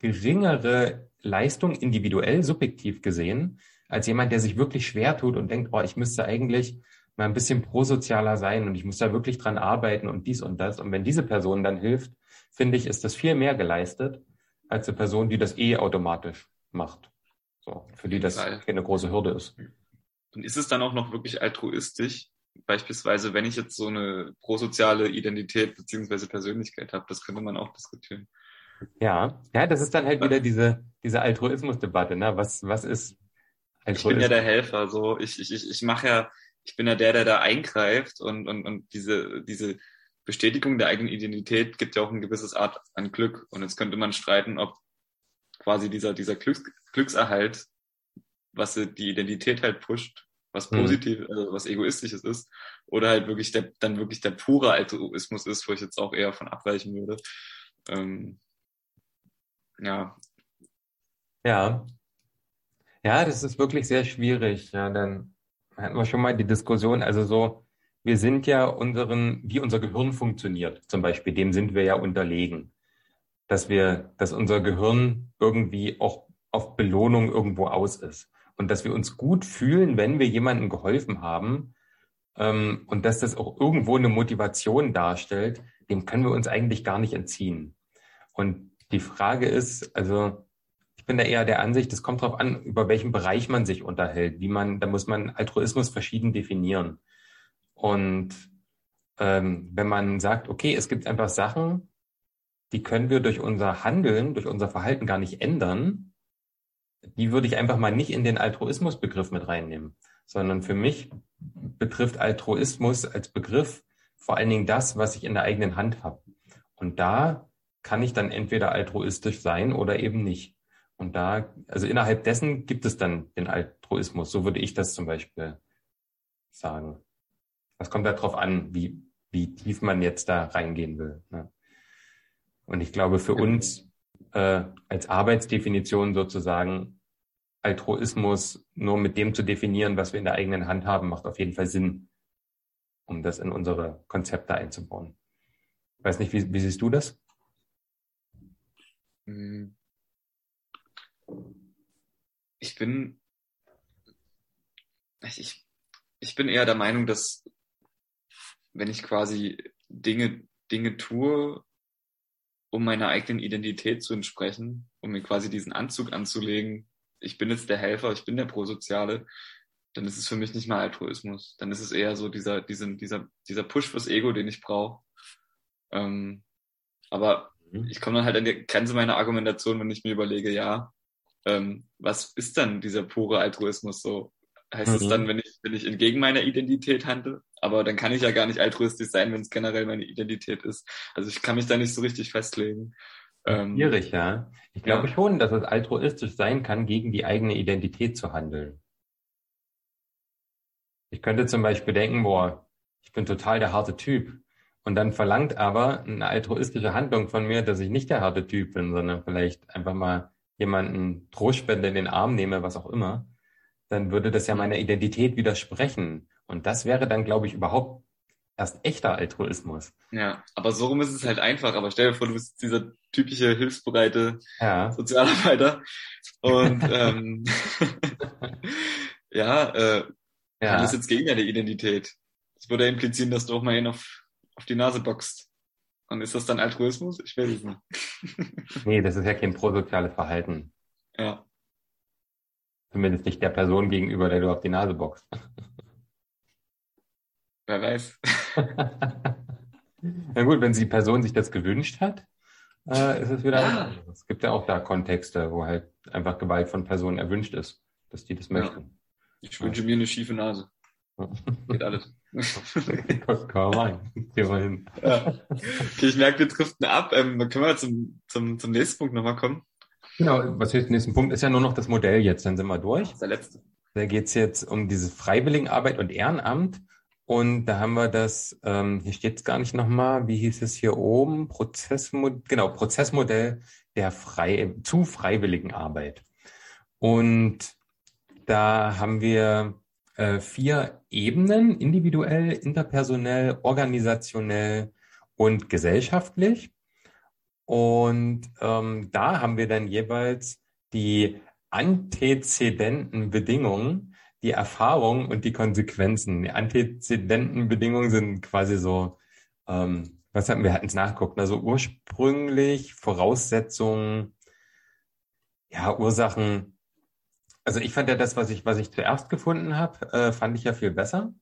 geringere Leistung individuell, subjektiv gesehen, als jemand, der sich wirklich schwer tut und denkt, oh, ich müsste eigentlich mal ein bisschen prosozialer sein und ich muss da wirklich dran arbeiten und dies und das. Und wenn diese Person dann hilft, finde ich, ist das viel mehr geleistet als eine Person, die das eh automatisch macht. So, für die das keine große Hürde ist. Und ist es dann auch noch wirklich altruistisch? Beispielsweise, wenn ich jetzt so eine prosoziale Identität beziehungsweise Persönlichkeit habe, das könnte man auch diskutieren. Ja, ja, das ist dann halt wieder diese, diese Altruismusdebatte, ne? Was, was ist Altruismus? Ich bin ja der Helfer, so. Ich, ich, ich, ich mache ja, ich bin ja der, der da eingreift und, und, und diese, diese Bestätigung der eigenen Identität gibt ja auch ein gewisses Art an Glück. Und jetzt könnte man streiten, ob quasi dieser, dieser Glücks, Glückserhalt, was die Identität halt pusht, was mhm. positiv, mhm. also was egoistisches ist, oder halt wirklich der, dann wirklich der pure Altruismus ist, wo ich jetzt auch eher von abweichen würde. Ähm, ja. Ja. Ja, das ist wirklich sehr schwierig. Ja, dann hatten wir schon mal die Diskussion, also so, wir sind ja unseren, wie unser Gehirn funktioniert, zum Beispiel, dem sind wir ja unterlegen. Dass wir, dass unser Gehirn irgendwie auch auf Belohnung irgendwo aus ist. Und dass wir uns gut fühlen, wenn wir jemandem geholfen haben. Ähm, und dass das auch irgendwo eine Motivation darstellt, dem können wir uns eigentlich gar nicht entziehen. Und die Frage ist, also ich bin da eher der Ansicht, es kommt darauf an, über welchen Bereich man sich unterhält, wie man, da muss man Altruismus verschieden definieren. Und ähm, wenn man sagt, okay, es gibt einfach Sachen, die können wir durch unser Handeln, durch unser Verhalten gar nicht ändern, die würde ich einfach mal nicht in den Altruismusbegriff mit reinnehmen, sondern für mich betrifft Altruismus als Begriff vor allen Dingen das, was ich in der eigenen Hand habe. Und da kann ich dann entweder altruistisch sein oder eben nicht. Und da, also innerhalb dessen gibt es dann den Altruismus. So würde ich das zum Beispiel sagen. Das kommt darauf an, wie, wie tief man jetzt da reingehen will. Ne? Und ich glaube, für uns äh, als Arbeitsdefinition sozusagen Altruismus nur mit dem zu definieren, was wir in der eigenen Hand haben, macht auf jeden Fall Sinn, um das in unsere Konzepte einzubauen. Ich weiß nicht, wie, wie siehst du das? Hm. Ich bin, ich, ich bin eher der Meinung, dass wenn ich quasi Dinge, Dinge tue, um meiner eigenen Identität zu entsprechen, um mir quasi diesen Anzug anzulegen, ich bin jetzt der Helfer, ich bin der Prosoziale, dann ist es für mich nicht mehr Altruismus. Dann ist es eher so dieser, diesen, dieser, dieser Push fürs Ego, den ich brauche. Ähm, aber mhm. ich komme dann halt an die Grenze meiner Argumentation, wenn ich mir überlege, ja, ähm, was ist dann dieser pure Altruismus so? Heißt es mhm. dann, wenn ich, wenn ich entgegen meiner Identität handle? Aber dann kann ich ja gar nicht altruistisch sein, wenn es generell meine Identität ist. Also ich kann mich da nicht so richtig festlegen. Ähm, Schwierig, ja. Ich glaube ja. schon, dass es altruistisch sein kann, gegen die eigene Identität zu handeln. Ich könnte zum Beispiel denken, boah, ich bin total der harte Typ. Und dann verlangt aber eine altruistische Handlung von mir, dass ich nicht der harte Typ bin, sondern vielleicht einfach mal jemanden Trostspende in den Arm nehme, was auch immer dann würde das ja meiner Identität widersprechen. Und das wäre dann, glaube ich, überhaupt erst echter Altruismus. Ja, aber so rum ist es halt einfach. Aber stell dir vor, du bist dieser typische hilfsbereite ja. Sozialarbeiter. Und ähm, ja, äh, ja, das ist jetzt gegen deine Identität. Das würde implizieren, dass du auch mal ihn auf, auf die Nase boxt. Und ist das dann Altruismus? Ich weiß es nicht. nee, das ist ja kein prosoziales Verhalten. Ja. Zumindest nicht der Person gegenüber, der du auf die Nase boxt. Wer weiß. Na gut, wenn die Person sich das gewünscht hat, äh, ist es wieder ja. Es gibt ja auch da Kontexte, wo halt einfach Gewalt von Personen erwünscht ist, dass die das möchten. Ja. Ich ja. wünsche mir eine schiefe Nase. Geht alles. kann man Geh mal hin. Ja. Okay, ich merke, wir driften ab. Ähm, können wir zum, zum, zum nächsten Punkt nochmal kommen? Genau, was hilft nächsten Punkt? Ist ja nur noch das Modell jetzt, dann sind wir durch. Das ist der letzte. Da geht's jetzt um diese Freiwilligenarbeit und Ehrenamt. Und da haben wir das, ähm, hier steht es gar nicht nochmal, wie hieß es hier oben? Prozessmodell, genau, Prozessmodell der frei, zu Freiwilligenarbeit. Und da haben wir äh, vier Ebenen, individuell, interpersonell, organisationell und gesellschaftlich. Und ähm, da haben wir dann jeweils die antezedenten Bedingungen, die Erfahrung und die Konsequenzen. Die antezedenten Bedingungen sind quasi so, ähm, was hatten wir, hatten es nachgucken, also ursprünglich Voraussetzungen, ja, Ursachen. Also ich fand ja das, was ich, was ich zuerst gefunden habe, äh, fand ich ja viel besser,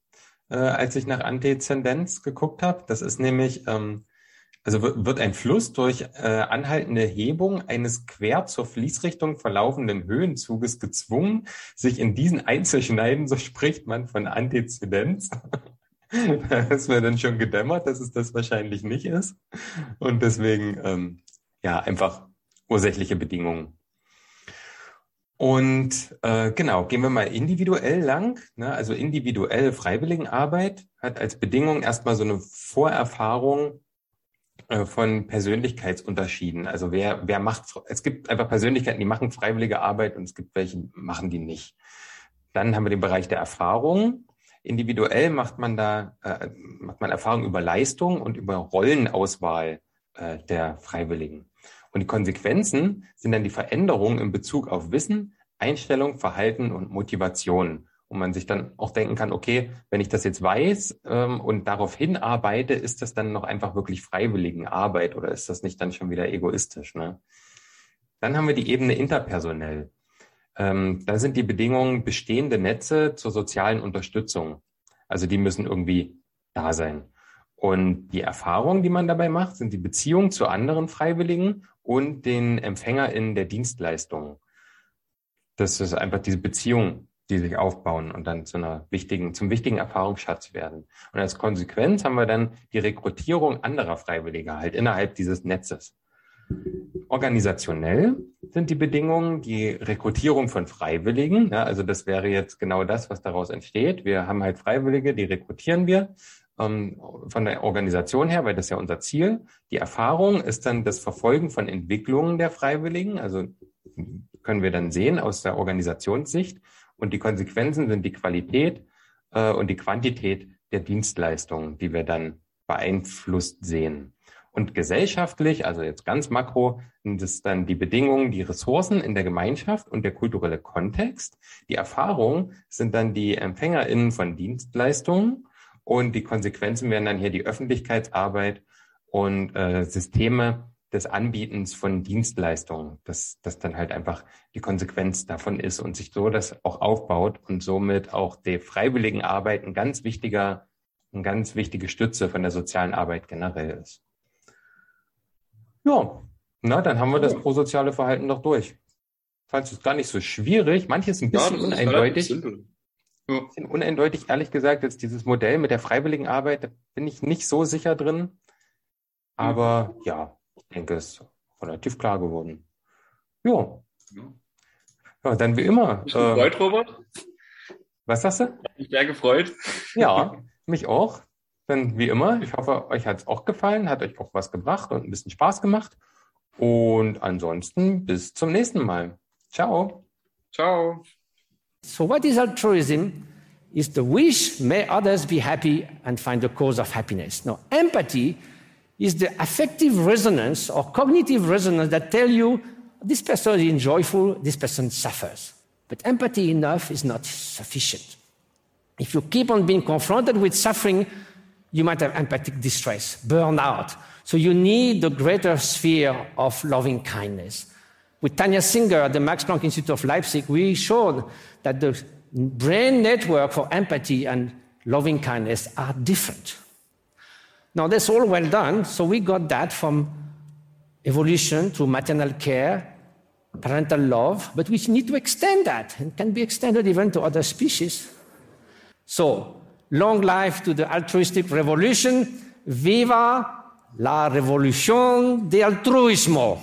äh, als ich nach Antezendenz geguckt habe. Das ist nämlich, ähm, also wird ein Fluss durch äh, anhaltende Hebung eines quer zur Fließrichtung verlaufenden Höhenzuges gezwungen, sich in diesen einzuschneiden, so spricht man von Antezendenz. da ist mir dann schon gedämmert, dass es das wahrscheinlich nicht ist. Und deswegen, ähm, ja, einfach ursächliche Bedingungen. Und äh, genau, gehen wir mal individuell lang. Ne? Also individuelle Freiwilligenarbeit hat als Bedingung erstmal so eine Vorerfahrung von Persönlichkeitsunterschieden. Also wer, wer macht, es gibt einfach Persönlichkeiten, die machen freiwillige Arbeit und es gibt welche, machen die nicht. Dann haben wir den Bereich der Erfahrung. Individuell macht man da, äh, macht man Erfahrung über Leistung und über Rollenauswahl äh, der Freiwilligen. Und die Konsequenzen sind dann die Veränderungen in Bezug auf Wissen, Einstellung, Verhalten und Motivation. Und man sich dann auch denken kann, okay, wenn ich das jetzt weiß ähm, und darauf hinarbeite, ist das dann noch einfach wirklich freiwilligen Arbeit oder ist das nicht dann schon wieder egoistisch? Ne? Dann haben wir die Ebene interpersonell. Ähm, da sind die Bedingungen bestehende Netze zur sozialen Unterstützung. Also die müssen irgendwie da sein. Und die Erfahrungen, die man dabei macht, sind die Beziehungen zu anderen Freiwilligen und den EmpfängerInnen der Dienstleistungen. Das ist einfach diese Beziehung, die sich aufbauen und dann zu einer wichtigen, zum wichtigen Erfahrungsschatz werden. Und als Konsequenz haben wir dann die Rekrutierung anderer Freiwilliger halt innerhalb dieses Netzes. Organisationell sind die Bedingungen die Rekrutierung von Freiwilligen. Ja, also das wäre jetzt genau das, was daraus entsteht. Wir haben halt Freiwillige, die rekrutieren wir ähm, von der Organisation her, weil das ist ja unser Ziel. Die Erfahrung ist dann das Verfolgen von Entwicklungen der Freiwilligen, also können wir dann sehen aus der Organisationssicht. Und die Konsequenzen sind die Qualität äh, und die Quantität der Dienstleistungen, die wir dann beeinflusst sehen. Und gesellschaftlich, also jetzt ganz makro, sind es dann die Bedingungen, die Ressourcen in der Gemeinschaft und der kulturelle Kontext. Die Erfahrungen sind dann die EmpfängerInnen von Dienstleistungen und die Konsequenzen wären dann hier die Öffentlichkeitsarbeit und äh, Systeme des Anbietens von Dienstleistungen, dass das dann halt einfach die Konsequenz davon ist und sich so das auch aufbaut und somit auch die freiwilligen Arbeit ein ganz wichtiger, eine ganz wichtige Stütze von der sozialen Arbeit generell ist. Ja, na, dann haben wir das prosoziale Verhalten doch durch. Fand es gar nicht so schwierig. Manches ein bisschen ja, uneindeutig ein bisschen uneindeutig, ehrlich gesagt, jetzt dieses Modell mit der freiwilligen Arbeit, da bin ich nicht so sicher drin. Aber mhm. ja, ich denke, es ist relativ klar geworden. Jo. Ja, dann wie immer. Bist du gefreut, Robert? Was sagst du? Hat mich sehr gefreut. Ja, mich auch. Dann wie immer, ich hoffe, euch hat es auch gefallen, hat euch auch was gebracht und ein bisschen Spaß gemacht. Und ansonsten bis zum nächsten Mal. Ciao. Ciao. So, what is altruism? Is the wish may others be happy and find the cause of happiness. Now, empathy is the affective resonance or cognitive resonance that tell you this person is joyful, this person suffers. But empathy enough is not sufficient. If you keep on being confronted with suffering, you might have empathic distress, burnout. So you need the greater sphere of loving kindness. With Tanya Singer at the Max Planck Institute of Leipzig, we showed that the brain network for empathy and loving kindness are different. Now, that's all well done. So we got that from evolution to maternal care, parental love, but we need to extend that and can be extended even to other species. So, long life to the altruistic revolution. Viva la revolution de altruismo.